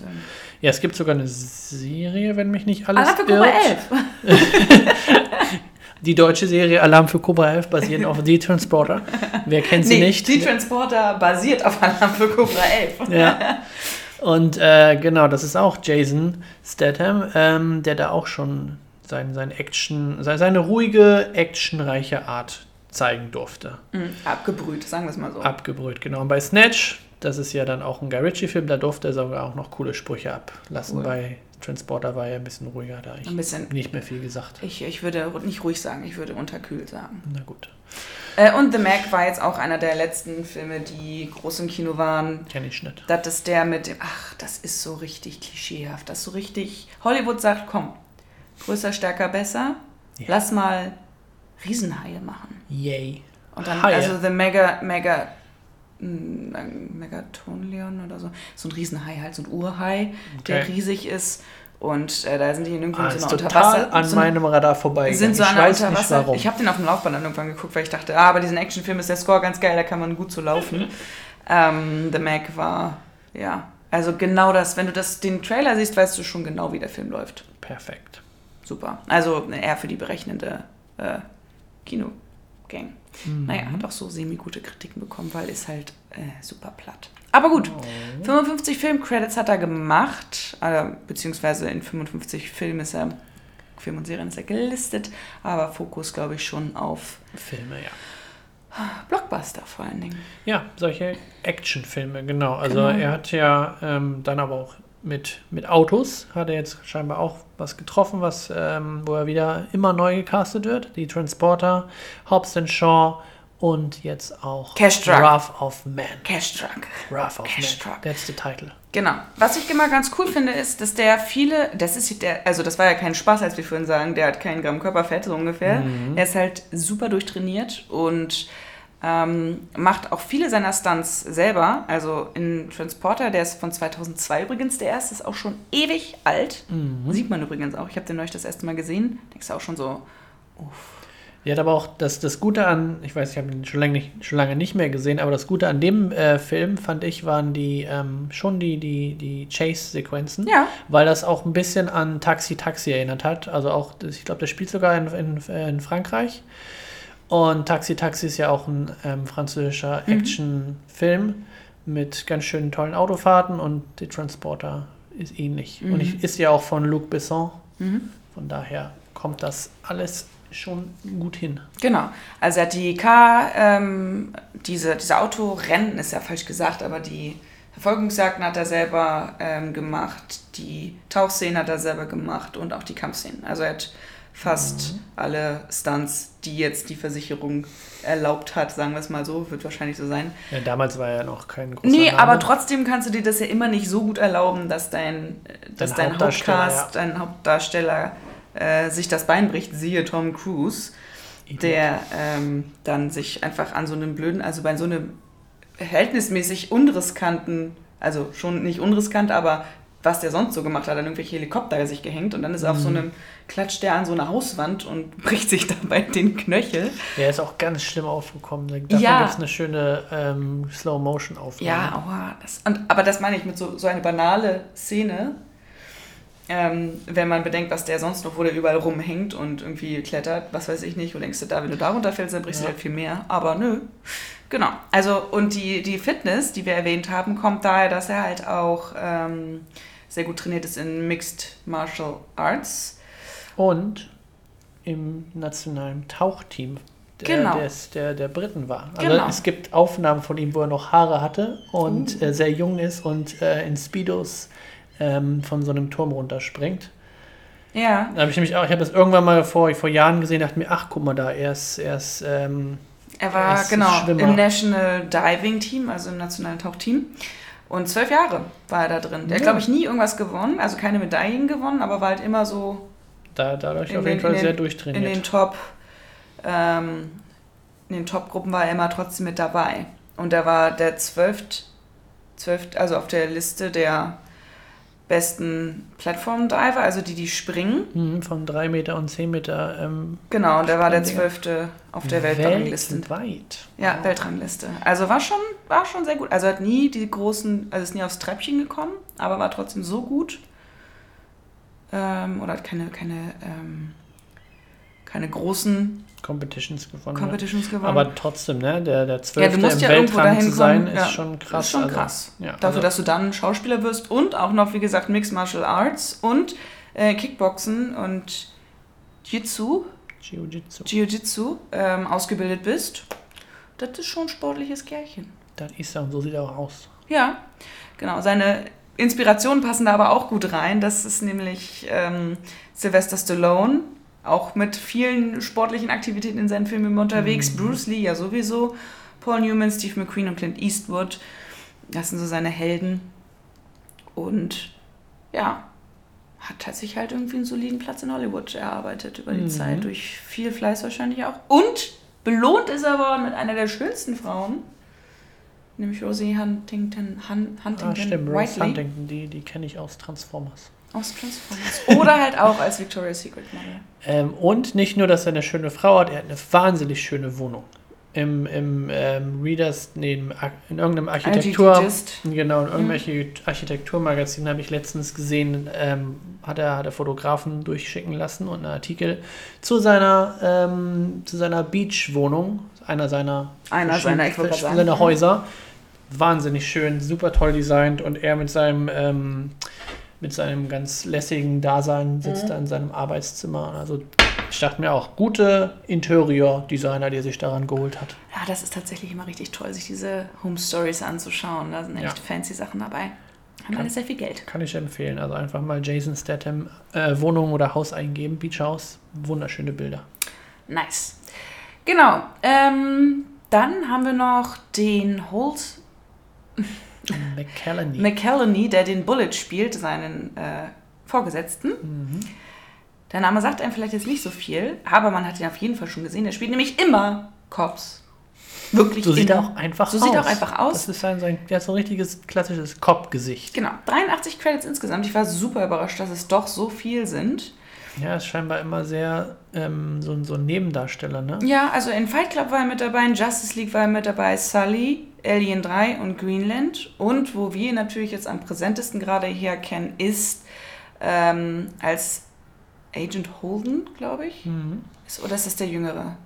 Ja, es gibt sogar eine Serie, wenn mich nicht alles Alarm für Cobra irrt. 11. Die deutsche Serie Alarm für Cobra 11 basierend auf The Transporter. Wer kennt sie Nee, nicht? Die Transporter basiert auf Alarm für Cobra 11. ja. Und äh, genau, das ist auch Jason Statham, ähm, der da auch schon sein, sein Action, sein, seine ruhige, actionreiche Art zeigen durfte. Mhm, abgebrüht, sagen wir es mal so. Abgebrüht, genau. Und bei Snatch, das ist ja dann auch ein Guy Ritchie-Film, da durfte er sogar auch noch coole Sprüche ablassen. Cool. Bei Transporter war er ein bisschen ruhiger, da ich Ein bisschen. nicht mehr viel gesagt. Ich, ich würde nicht ruhig sagen, ich würde unterkühlt sagen. Na gut, Äh, und The Mac war jetzt auch einer der letzten Filme, die groß im Kino waren. kenne ich nicht. Das ist der mit dem, ach, das ist so richtig klischeehaft. Das ist so richtig, Hollywood sagt, komm, größer, stärker, besser. Ja. Lass mal Riesenhaie machen. Yay. Und dann, Haie. also The Mega, Mega, mm, Megatonion oder so. So ein Riesenhai halt, so ein Urhai, der Okay. riesig ist. Und äh, da sind die in irgendwie Ah, so ist total an so, meinem Radar vorbei. sind so ich weiß nicht warum. Ich habe den auf dem Laufband dann irgendwann geguckt, weil ich dachte, ah, bei diesen Actionfilmen ist der Score ganz geil, da kann man gut so laufen. ähm, The Meg war, ja... Also genau das, wenn du das, den Trailer siehst, weißt du schon genau, wie der Film läuft. Perfekt. Super. Also eher für die berechnende äh, Kinogang. Mhm. Naja, hat auch so semi-gute Kritiken bekommen, weil ist halt äh, super platt. Aber gut, Oh. 55 Filmcredits hat er gemacht, äh, beziehungsweise in 55 Filmen ist er, Film und Serien ist er gelistet, aber Fokus, glaube ich, schon auf Filme, ja. Blockbuster vor allen Dingen. Ja, solche Actionfilme, genau. Also Genau. er hat ja ähm, dann aber auch mit, mit Autos, hat er jetzt scheinbar auch was getroffen, was, ähm, wo er wieder immer neu gecastet wird. Die Transporter, Hobbs and Shaw und jetzt auch Cash Truck. Wrath of Man. Cash Truck. Wrath of Cash Man. Truck. That's the title. Genau. Was ich immer ganz cool finde, ist, dass der viele, das ist der, also das war ja kein Spaß, als wir vorhin sagen, der hat keinen Gramm Körperfett, so ungefähr. Mhm. Er ist halt super durchtrainiert und ähm, macht auch viele seiner Stunts selber. Also in Transporter, der ist von 2002 übrigens, der erste ist auch schon ewig alt. Mhm. Sieht man übrigens auch. Ich habe den neulich das erste Mal gesehen. Denkst du auch schon so, Die hat aber auch das, das Gute an, ich weiß, ich habe ihn schon lange, nicht, schon lange nicht mehr gesehen, aber das Gute an dem äh, Film, fand ich, waren die ähm, schon die, die, die Chase-Sequenzen. ja, Weil das auch ein bisschen an Taxi Taxi erinnert hat. Also auch, ich glaube, der spielt sogar in, in, äh, in Frankreich. Und Taxi Taxi ist ja auch ein ähm, französischer Mhm. Actionfilm mit ganz schönen tollen Autofahrten und die Transporter ist ähnlich. Mhm. Und ich, ist ja auch von Luc Besson. mhm. Von daher kommt das alles schon gut hin. Genau. Also er hat die Car, ähm, diese, diese Autorennen ist ja falsch gesagt, aber die Verfolgungsjagden hat er selber ähm, gemacht, die Tauchszenen hat er selber gemacht und auch die Kampfszenen. Also er hat fast alle Stunts, die jetzt die Versicherung erlaubt hat, sagen wir es mal so, wird wahrscheinlich so sein. Ja, damals war er noch kein großer Nee, Name. aber trotzdem kannst du dir das ja immer nicht so gut erlauben, dass dein, dass dein Hauptdarsteller, Hauptcast, dein Hauptdarsteller äh, sich das Bein bricht, siehe Tom Cruise der ähm, dann sich einfach an so einem blöden, also bei so einem verhältnismäßig unriskanten, also schon nicht unriskant, aber was der sonst so gemacht hat, an irgendwelche Helikopter sich gehängt und dann ist er auf so einem, klatscht der an so einer Hauswand und bricht sich dabei den Knöchel. Der ist auch ganz schlimm aufgekommen. Davon Ja. gibt es eine schöne ähm, Slow-Motion-Aufnahme. Ja, aua. Das, und, aber das meine ich mit so, so eine banale Szene, ähm, wenn man bedenkt, was der sonst noch, wo der überall rumhängt und irgendwie klettert, was weiß ich nicht, und denkst du, da, wenn du da runterfällst, dann brichst du Ja. halt viel mehr. Aber nö. Genau. Also, und die, die Fitness, die wir erwähnt haben, kommt daher, dass er halt auch ähm, sehr gut trainiert ist in Mixed Martial Arts. Und im nationalen Tauchteam der, Genau. des, der, der Briten war. Also Genau. es gibt Aufnahmen von ihm, wo er noch Haare hatte und äh, sehr jung ist und äh, in Speedos ähm, von so einem Turm runterspringt. Ja. Da habe ich nämlich auch, ich habe das irgendwann mal vor, vor Jahren gesehen, dachte mir, ach guck mal da, er ist, er ist ähm, Er war genau Schwimmer. im National Diving Team, also im nationalen Tauchteam. Und zwölf Jahre war er da drin. Der hat, Ja. glaube ich, nie irgendwas gewonnen, also keine Medaillen gewonnen, aber war halt immer so da, dadurch auf den- jeden Fall in den- sehr in durchtrainiert. den Top, ähm, in den Top-Gruppen war er immer trotzdem mit dabei. Und er war der zwölft, zwölft, also auf der Liste der besten Plattform-Diver, also die, die springen. Mhm, von 3 Meter und 10 Meter ähm, Genau, und er war der zwölfte auf der Weltrangliste. weltweit. Ja, Wow. Weltrangliste. Also war schon, war schon sehr gut. Also hat nie die großen, also ist nie aufs Treppchen gekommen, aber war trotzdem so gut. Ähm, oder hat keine, keine, ähm, keine großen Competitions gewonnen. Competitions gewonnen. Aber trotzdem, ne, der, der ja, Zwölfte du musst im ja Weltrang zu sein, kommen. ist ja, schon krass. Ist schon also, krass. Ja, Dafür, also, dass du dann Schauspieler wirst und auch noch, wie gesagt, Mixed Martial Arts und äh, Kickboxen und Jiu-Jitsu, Jiu-Jitsu. Jiu-Jitsu ähm, ausgebildet bist. Das ist schon ein sportliches Kerlchen. Das ist er und so sieht er auch aus. Ja, genau. Seine Inspirationen passen da aber auch gut rein. Das ist nämlich ähm, Sylvester Stallone, auch mit vielen sportlichen Aktivitäten in seinen Filmen unterwegs. Mhm. Bruce Lee ja sowieso. Paul Newman, Steve McQueen und Clint Eastwood. Das sind so seine Helden. Und ja, hat hat sich halt irgendwie einen soliden Platz in Hollywood erarbeitet über die Mhm. Zeit, durch viel Fleiß wahrscheinlich auch. Und belohnt ist er worden mit einer der schönsten Frauen, nämlich Rosie Huntington, Hun, Huntington Ah, stimmt, Rose Whiteley Huntington, die, die kenne ich aus Transformers. Aus Transformers. Oder halt auch als Victoria's Secret Model. Ähm, und nicht nur, dass er eine schöne Frau hat, er hat eine wahnsinnig schöne Wohnung. Im, im ähm, Readers, nee, in irgendeinem Architektur, genau, in Mhm. Archi- Architekturmagazin habe ich letztens gesehen, ähm, hat er, hat er Fotografen durchschicken lassen und einen Artikel zu seiner, ähm, zu seiner Beach-Wohnung, einer seiner, Einer seiner, seiner Häuser. Wahnsinnig schön, super toll designt und er mit seinem, ähm, mit seinem ganz lässigen Dasein sitzt Mhm. da in seinem Arbeitszimmer. Also ich dachte mir auch, gute Interior-Designer, die er sich daran geholt hat. Ja, das ist tatsächlich immer richtig toll, sich diese Home Stories anzuschauen. Da sind echt Ja. fancy Sachen dabei. Haben alle sehr viel Geld. Kann ich empfehlen. Also einfach mal Jason Statham äh, Wohnung oder Haus eingeben, Beach House. Wunderschöne Bilder. Nice. Genau. Ähm, dann haben wir noch den Holt McCallany. McCallany, der den Bullet spielt, seinen äh, Vorgesetzten. mhm. Der Name sagt einem vielleicht jetzt nicht so viel, aber man hat ihn auf jeden Fall schon gesehen. Er spielt nämlich immer Cops. Wirklich So sieht er auch einfach So aus. sieht er auch einfach aus. Das ist sein, sein der hat so ein richtiges klassisches Cop-Gesicht. Genau, 83 Credits insgesamt. Ich war super überrascht, dass es doch so viel sind. Ja, ist scheinbar immer sehr ähm, so, ein- so ein Nebendarsteller, ne? Ja, also in Fight Club war er mit dabei, in Justice League war er mit dabei, Sully, Alien 3 und Greenland. Und wo wir ihn natürlich jetzt am präsentesten gerade hier kennen, ist ähm, als Agent Holden, glaube ich. Mhm. Oder ist das der Jüngere?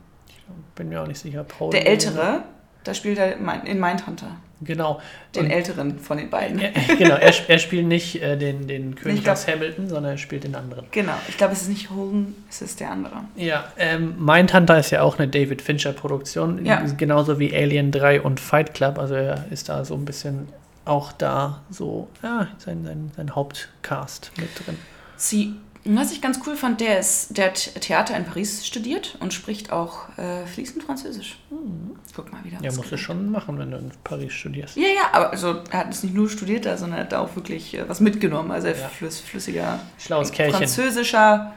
Bin mir auch nicht sicher. Paul Der Ältere, da spielt er in Mindhunter. Genau. Den Und- Älteren von den beiden. Ja, genau, er, er spielt nicht äh, den, den König glaub- aus Hamilton, sondern er spielt den anderen. Genau, ich glaube, es ist nicht Holden, es ist der andere. Ja, ähm, Mindhunter ist ja auch eine David Fincher-Produktion, Ja. genauso wie Alien 3 und Fight Club. Also er ist da so ein bisschen auch da so, ja, sein, sein, sein Hauptcast mit drin. Sie, was ich ganz cool fand, der, ist, der hat Theater in Paris studiert und spricht auch äh, fließend Französisch. Guck mal wieder. Ja, musst du schon machen, wenn du in Paris studierst. Ja, ja, aber also, er hat es nicht nur studiert, da, sondern er hat da auch wirklich äh, was mitgenommen. Also er Ja. flüss, flüssiger, Schlaues Kerlchen. französischer,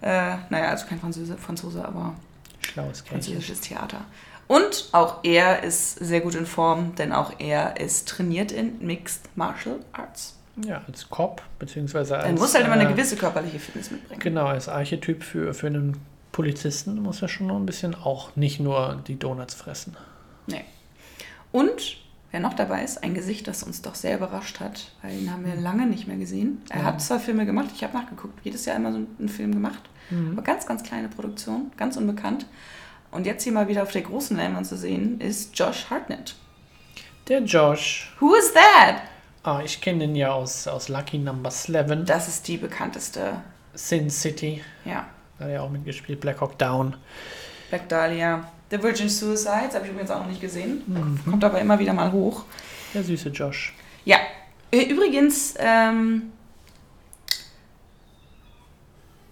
äh, naja, also kein Franzose, Franzose, aber Schlaues Kerlchen. französisches Theater. Und auch er ist sehr gut in Form, denn auch er ist trainiert in Mixed Martial Arts. Ja, als Cop, beziehungsweise als. Er muss halt immer eine äh, gewisse körperliche Fitness mitbringen. Genau, als Archetyp für, für einen Polizisten muss er schon noch ein bisschen auch nicht nur die Donuts fressen. Nee. Und wer noch dabei ist, ein Gesicht, das uns doch sehr überrascht hat, weil ihn haben wir lange nicht mehr gesehen. Er Ja. hat zwar Filme gemacht, ich habe nachgeguckt, jedes Jahr immer so einen Film gemacht, Mhm. aber ganz, ganz kleine Produktion, ganz unbekannt. Und jetzt hier mal wieder auf der großen Leinwand zu sehen, ist Josh Hartnett. Der Josh. Who is that? Ah, ich kenne den ja aus, aus Lucky Number 11. Das ist die bekannteste, Sin City. ja, Da hat er auch mitgespielt. Black Hawk Down. Black Dahlia. The Virgin Suicides, habe ich übrigens auch noch nicht gesehen. Mhm. Kommt aber immer wieder mal hoch. Der süße Josh. Ja, übrigens, ähm,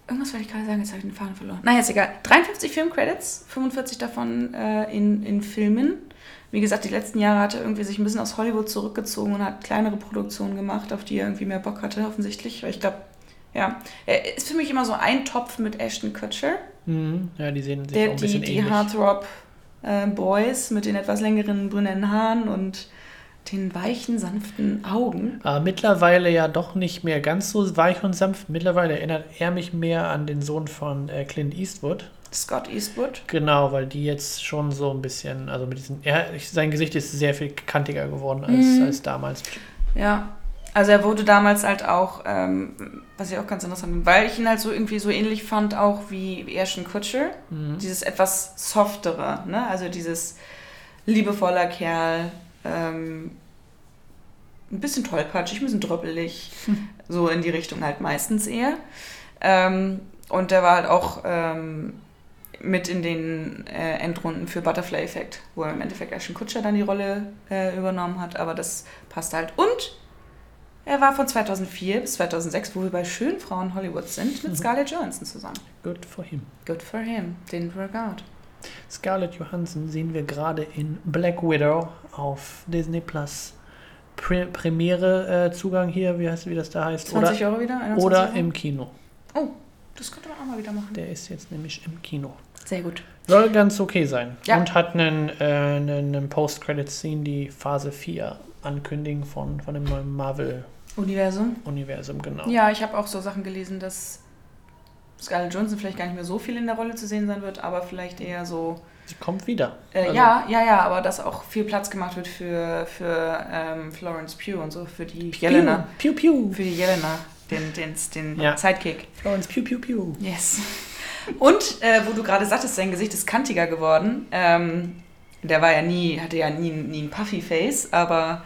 irgendwas wollte ich gerade sagen, jetzt habe ich den Faden verloren. Naja, ist egal. 53 Filmcredits, 45 davon äh, in, in Filmen. Wie gesagt, die letzten Jahre hat er irgendwie sich ein bisschen aus Hollywood zurückgezogen und hat kleinere Produktionen gemacht, auf die er irgendwie mehr Bock hatte, offensichtlich. Weil ich glaube, ja, er ist für mich immer so ein Topf mit Ashton Kutcher. Mhm. Ja, die sehen sich auch Der, ein die bisschen die ähnlich. Heartthrob äh, Boys mit den etwas längeren brünen Haaren und den weichen, sanften Augen. Aber mittlerweile ja doch nicht mehr ganz so weich und sanft. Mittlerweile erinnert er mich mehr an den Sohn von äh, Clint Eastwood. Scott Eastwood. Genau, weil die jetzt schon so ein bisschen, also mit diesen, er, sein Gesicht ist sehr viel kantiger geworden als, Mhm. als damals. Ja. Also er wurde damals halt auch, ähm, was ich auch ganz interessant finde, weil ich ihn halt so irgendwie so ähnlich fand, auch wie Ashton Kutcher. Mhm. Dieses etwas softere, ne? Also dieses liebevoller Kerl, ähm, ein bisschen tollpatschig, ein bisschen dröppelig, so in die Richtung halt meistens eher. Ähm, und der war halt auch ähm, mit in den äh, Endrunden für Butterfly Effect, wo er im Endeffekt Ashton Kutcher dann die Rolle äh, übernommen hat, aber das passt halt. Und er war von 2004 bis 2006, wo wir bei schönen Frauen Hollywood sind, mit Mhm. Scarlett Johansson zusammen. Good for him. Good for him, didn't work out. Scarlett Johansson sehen wir gerade in Black Widow auf Disney Plus. Pre Premiere-Zugang hier, wie, heißt, wie das da heißt. 20 oder, Euro wieder? 21 oder Euro? im Kino. Oh, das könnte man auch mal wieder machen. Der ist jetzt nämlich im Kino. Sehr gut. Soll ganz okay sein. Ja. Und hat einen, äh, einen, einen Post-Credit-Scene, die Phase 4 ankündigen von, von dem neuen Marvel-Universum, Universum. genau. Ja, ich habe auch so Sachen gelesen, dass Scarlett Johansson vielleicht gar nicht mehr so viel in der Rolle zu sehen sein wird, aber vielleicht eher so. Sie kommt wieder. Äh, Also- ja, ja, ja, aber dass auch viel Platz gemacht wird für, für ähm, Florence Pugh und so, für die Jelena. Piu, piu, Für die Jelena, den, den, den Ja. Sidekick. Florence Piu, piu, piu. Yes. Und äh, wo du gerade sagtest, sein Gesicht ist kantiger geworden. Ähm, der war ja nie, hatte ja nie, nie ein Puffy-Face, aber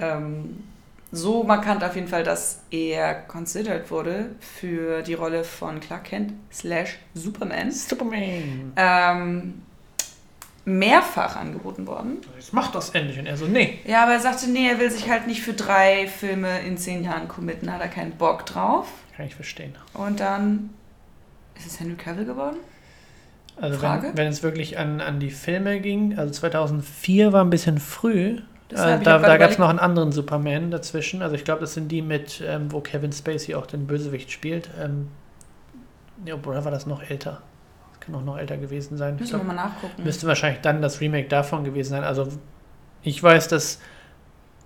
ähm, so markant auf jeden Fall, dass er considered wurde für die Rolle von Clark Kent slash Superman. Superman. Ähm, mehrfach angeboten worden. Jetzt macht das endlich. Und er so, nee. Ja, aber er sagte, nee, er will sich halt nicht für drei Filme in zehn Jahren committen, hat er keinen Bock drauf. Kann ich verstehen. Und dann ist es Henry Cavill geworden? Also Frage? wenn, wenn es wirklich an, an die Filme ging, also 2004 war ein bisschen früh. Äh, da da gab es noch einen anderen Superman dazwischen. Also ich glaube, das sind die mit, ähm, wo Kevin Spacey auch den Bösewicht spielt. Ähm, ja, oder war das noch älter? Das kann auch noch älter gewesen sein. Müssen wir glaub, mal nachgucken. müsste wahrscheinlich dann das Remake davon gewesen sein. Also ich weiß, dass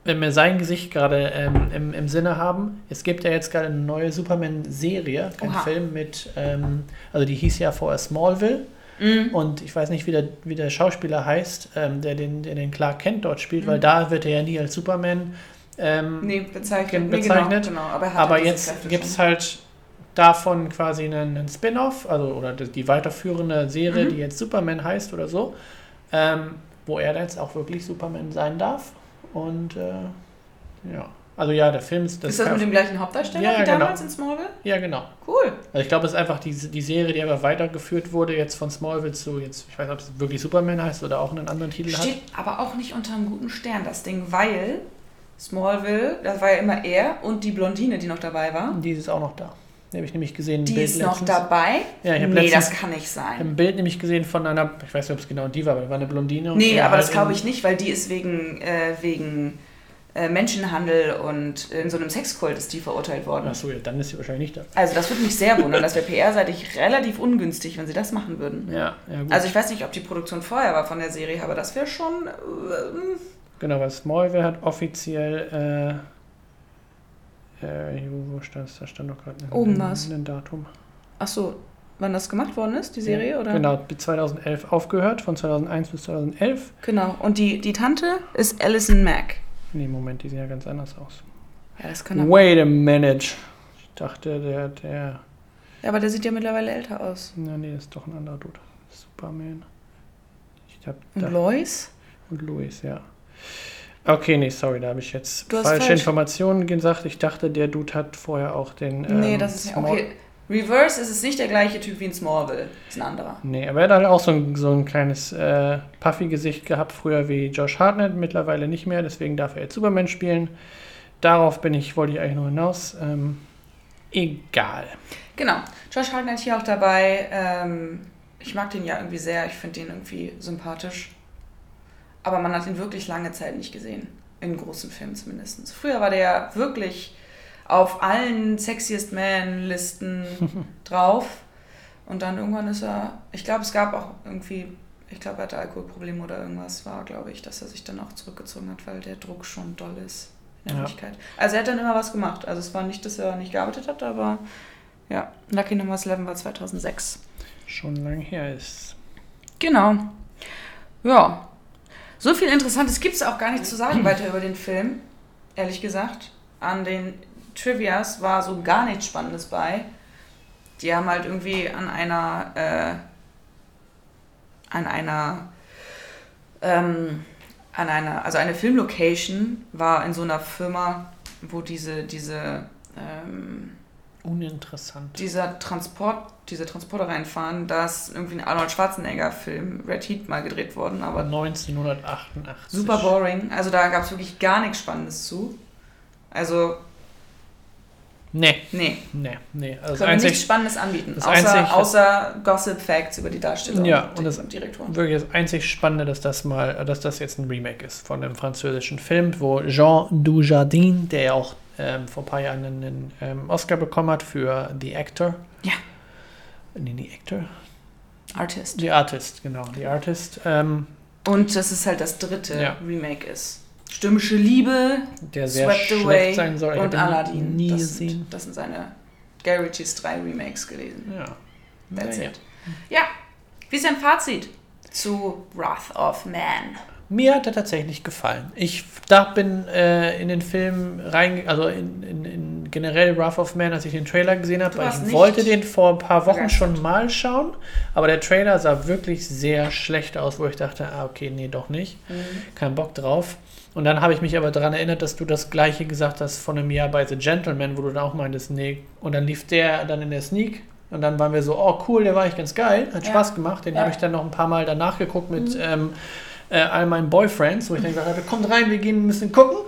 wenn wir sein Gesicht gerade ähm, im, im Sinne haben, es gibt ja jetzt gerade eine neue Superman-Serie, ein. Film mit, ähm, also die hieß ja vorher Smallville. Mhm. Und ich weiß nicht, wie der, wie der Schauspieler heißt, ähm, der, den, der den Clark Kent dort spielt, Mhm. weil da wird er ja nie als Superman ähm, Nee, bezeichnet. Ge- Nee, bezeichnet. Genau, genau. Aber, er aber jetzt gibt es halt davon quasi einen, einen Spin-off, also oder die, die weiterführende Serie, Mhm. die jetzt Superman heißt oder so, ähm, wo er jetzt auch wirklich Superman sein darf. Und äh, ja, also ja, der Film ist ist das mit dem gleichen Hauptdarsteller Ja, wie genau. damals in Smallville? Ja, genau. Cool. Also ich glaube, es ist einfach die, die Serie, die aber weitergeführt wurde, jetzt von Smallville zu jetzt, ich weiß nicht, ob es wirklich Superman heißt oder auch einen anderen Titel hat. Steht aber auch nicht unter einem guten Stern, das Ding, weil Smallville, das war ja immer er und die Blondine, die noch dabei war. Die ist auch noch da. Die habe ich nämlich gesehen. Die Bild ist noch letztens. dabei? Ja, ich nee, letztens- das kann nicht Ich sein. habe ein Bild nämlich gesehen von einer, ich weiß nicht, ob es genau die war, aber die war eine Blondine. Nee, er aber das glaube ich nicht, weil die ist wegen, äh, wegen äh, Menschenhandel und in so einem Sexkult ist die verurteilt worden. Achso, ja, dann ist sie wahrscheinlich nicht da. Also das würde mich sehr wundern. Das wäre PR-seitig relativ ungünstig, wenn sie das machen würden. Ja, ja gut. Also ich weiß nicht, ob die Produktion vorher war von der Serie, aber das wäre schon... Äh, genau, weil Smallville hat offiziell, äh, wo stand das? Da stand doch gerade ein, Oben war's. ein Datum. ach so, wann das gemacht worden ist, die Serie? Ja, oder? Genau, bis 2011 aufgehört, von 2001 bis 2011. Genau. Und die, die Tante ist Alison Mack. Nee, Moment, die sehen ja ganz anders aus. Ja, das kann. Wait a minute. Ich dachte, der, der, Ja, aber der sieht ja mittlerweile älter aus. na nee, das ist doch ein anderer Dude. Superman. Ich hab Und Lois? und Louis, ja. Okay, nee, sorry, da habe ich jetzt Du falsche falsch. Informationen gesagt. Ich dachte, der Dude hat vorher auch den. nee, ähm, das ist ja. Okay. Reverse ist es nicht der gleiche Typ wie in Smallville. Ist ein anderer. Nee, aber er hat halt auch so ein, so ein kleines äh, Puffy-Gesicht gehabt, früher wie Josh Hartnett, mittlerweile nicht mehr, deswegen darf er jetzt Superman spielen. Darauf bin ich, wollte ich eigentlich nur hinaus. Ähm, egal. Genau. Josh Hartnett hier auch dabei. Ähm, ich mag den ja irgendwie sehr. Ich finde den irgendwie sympathisch. Aber man hat ihn wirklich lange Zeit nicht gesehen. In großen Filmen zumindest. Früher war der ja wirklich auf allen Sexiest Man-Listen drauf. Und dann irgendwann ist er. Ich glaube, es gab auch irgendwie. Ich glaube, er hatte Alkoholprobleme oder irgendwas war, glaube ich, dass er sich dann auch zurückgezogen hat, weil der Druck schon doll ist in der Ja. Wirklichkeit. Also er hat dann immer was gemacht. Also es war nicht, dass er nicht gearbeitet hat, aber ja, Lucky Number 11 war 2006. Schon lang her ist. Genau. Ja. So viel Interessantes gibt es auch gar nicht zu sagen weiter über den Film, ehrlich gesagt. An den Trivias war so gar nichts Spannendes bei. Die haben halt irgendwie an einer, äh, an einer, ähm, an einer, also eine Filmlocation war in so einer Firma, wo diese, diese, ähm, Uninteressant. dieser Transport, diese Transporter reinfahren, da ist irgendwie ein Arnold Schwarzenegger-Film, Red Heat, mal gedreht worden, aber 1988. super boring. Also da gab es wirklich gar nichts Spannendes zu. Also, Nee, Nee. nee, nee. Also das Können wir nichts einzig, Spannendes anbieten. außer, einzig- außer Gossip Facts über die Darsteller Ja, und, und das- Direktoren. wirklich das einzig Spannende, dass das mal, dass das jetzt ein Remake ist von einem französischen Film, wo Jean Dujardin, der ja auch ähm, vor ein paar Jahren einen ähm, Oscar bekommen hat für The Actor. Ja. Nee, The Actor? Artist. The Artist, genau. The Artist. Ähm, Und dass es halt das dritte Ja. Remake ist. Stürmische Liebe, der sehr Swept schlecht Away sein soll. Ich und Aladdin. Nie das, gesehen. sind, das sind seine Ritchies drei Remakes gewesen. Ja. That's Naja. it. Ja, wie ist dein Fazit zu Wrath of Man? Mir hat er tatsächlich gefallen. Ich da bin äh, in den Film rein, also in, in, in generell Wrath of Man, als ich den Trailer gesehen habe, weil ich wollte den vor ein paar Wochen schon mal schauen, aber der Trailer sah wirklich sehr schlecht aus, wo ich dachte, ah okay, nee, doch nicht, kein Bock drauf. Und dann habe ich mich aber daran erinnert, dass du das gleiche gesagt hast von einem Jahr bei The Gentleman, wo du dann auch meintest, nee, und dann lief der dann in der Sneak und dann waren wir so, oh cool, der war eigentlich ganz geil, hat Ja. Spaß gemacht, den Ja. habe ich dann noch ein paar Mal danach geguckt mit ähm, äh, all meinen Boyfriends, wo ich dann gesagt habe, kommt rein, wir gehen ein bisschen gucken,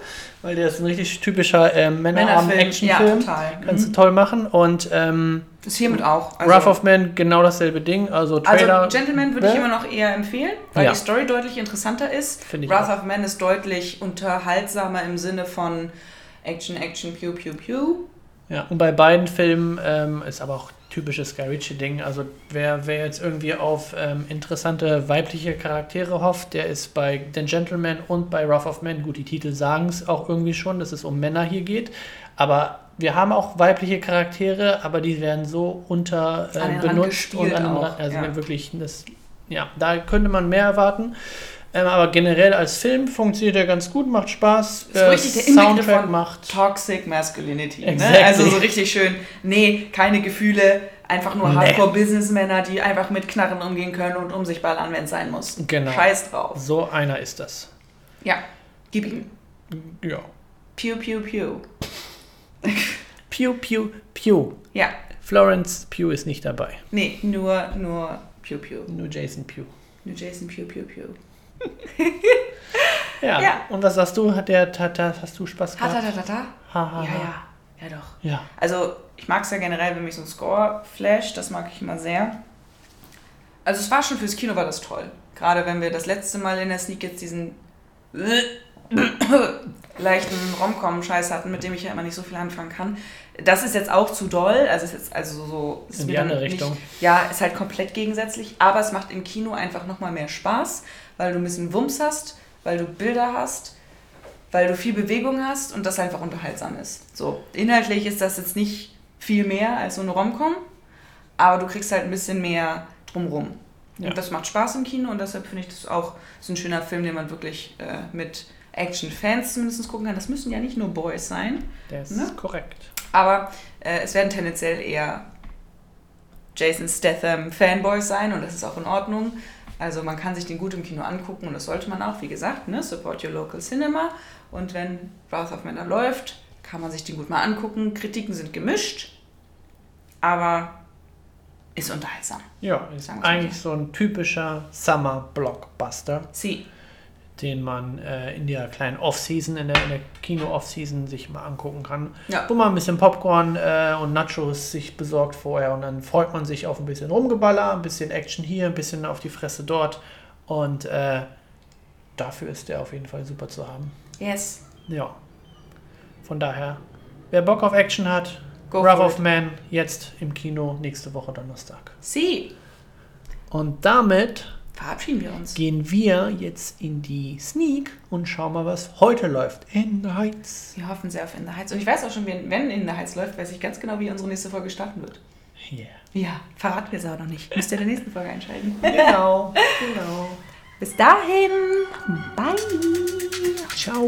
weil der ist ein richtig typischer ähm, Männerfilm, ja, total. Kannst du Mhm. toll machen. Und ähm, Das hiermit auch. Wrath of Man, genau dasselbe Ding. Also Trailer. Also Gentleman würde ich Bäh. immer noch eher empfehlen, weil Ja. die Story deutlich interessanter ist. Ich Wrath auch. of Man ist deutlich unterhaltsamer im Sinne von Action, Action, Pew, Pew, Pew. Ja, und bei beiden Filmen ähm, ist aber auch typisches Guy Ritchie-Ding. Also wer, wer jetzt irgendwie auf ähm, interessante weibliche Charaktere hofft, der ist bei The Gentleman und bei Wrath of Man, gut, die Titel sagen es auch irgendwie schon, dass es um Männer hier geht. Aber wir haben auch weibliche Charaktere, aber die werden so unter äh, benutzt und an den auch, also ja. wirklich, das, ja, da könnte man mehr erwarten. Ähm, aber generell als Film funktioniert er ganz gut, macht Spaß. So richtig der Inbegriff Soundtrack von macht. Toxic Masculinity. Exactly. Ne? Also so richtig schön, nee, keine Gefühle, einfach nur Nee. Hardcore-Businessmänner, die einfach mit Knarren umgehen können und um sich ballern, wenn es sein muss. Genau. Scheiß drauf. So einer ist das. Ja, gib ihm. Ja. Pew, pew, pew. Pew, pew, pew. Ja, Florence Pugh ist nicht dabei. nee, nur, nur pew, pew. Nur Jason Pugh. Nur Jason Pew, pew, pew. Ja. Ja. Und was sagst du? Hat der Tata, hast du Spaß Ha, gehabt? ta, ta, ta, ta. Ha, ha, Ja, ha. ja. Ja, doch. Ja. Also, ich mag es ja generell, wenn mich so ein Score flasht. Das mag ich immer sehr. Also, es war schon fürs Kino war das toll. Gerade wenn wir das letzte Mal in der Sneak jetzt diesen leichten Romcom-Scheiß hatten, mit dem ich ja immer nicht so viel anfangen kann. Das ist jetzt auch zu doll. Also, ist jetzt also so. ist In die andere nicht- Richtung. Ja, ist halt komplett gegensätzlich. Aber es macht im Kino einfach nochmal mehr Spaß, weil du ein bisschen Wumms hast, weil du Bilder hast weil du viel Bewegung hast und das einfach unterhaltsam ist. So, inhaltlich ist das jetzt nicht viel mehr als so eine Romcom, aber du kriegst halt ein bisschen mehr drumrum. Ja. Und das macht Spaß im Kino und deshalb finde ich das auch so ein schöner Film, den man wirklich äh, mit Action-Fans zumindest gucken kann. Das müssen ja nicht nur Boys sein, ist Ne? korrekt. aber äh, es werden tendenziell eher Jason Statham Fanboys sein und das ist auch in Ordnung. Also man kann sich den gut im Kino angucken und das sollte man auch, wie gesagt, ne? support your local cinema. Und wenn Wrath of da läuft, kann man sich den gut mal angucken. Kritiken sind gemischt, aber ist unterhaltsam. Ja, ist eigentlich so ein typischer Summer-Blockbuster, Sie. Den man äh, in der kleinen Off-Season, in der, der Kino-Off-Season sich mal angucken kann. Ja. Wo man ein bisschen Popcorn äh, und Nachos sich besorgt vorher und dann freut man sich auf ein bisschen Rumgeballer, ein bisschen Action hier, ein bisschen auf die Fresse dort und äh, dafür ist der auf jeden Fall super zu haben. Yes. Ja. Von daher, wer Bock auf Action hat, Go Wrath for of. Man jetzt im Kino nächste Woche Donnerstag. Sie. Und damit verabschieden wir uns. Gehen wir jetzt in die Sneak und schauen mal, was heute läuft. In the Heights. Wir hoffen sehr auf In the Heights. Und ich weiß auch schon, wenn In the Heights läuft, weiß ich ganz genau, wie unsere nächste Folge starten wird. Yeah. Ja, verraten wir es auch noch nicht. Müsst ihr in der nächsten Folge entscheiden. genau, genau. Bis dahin. Bye. Ciao.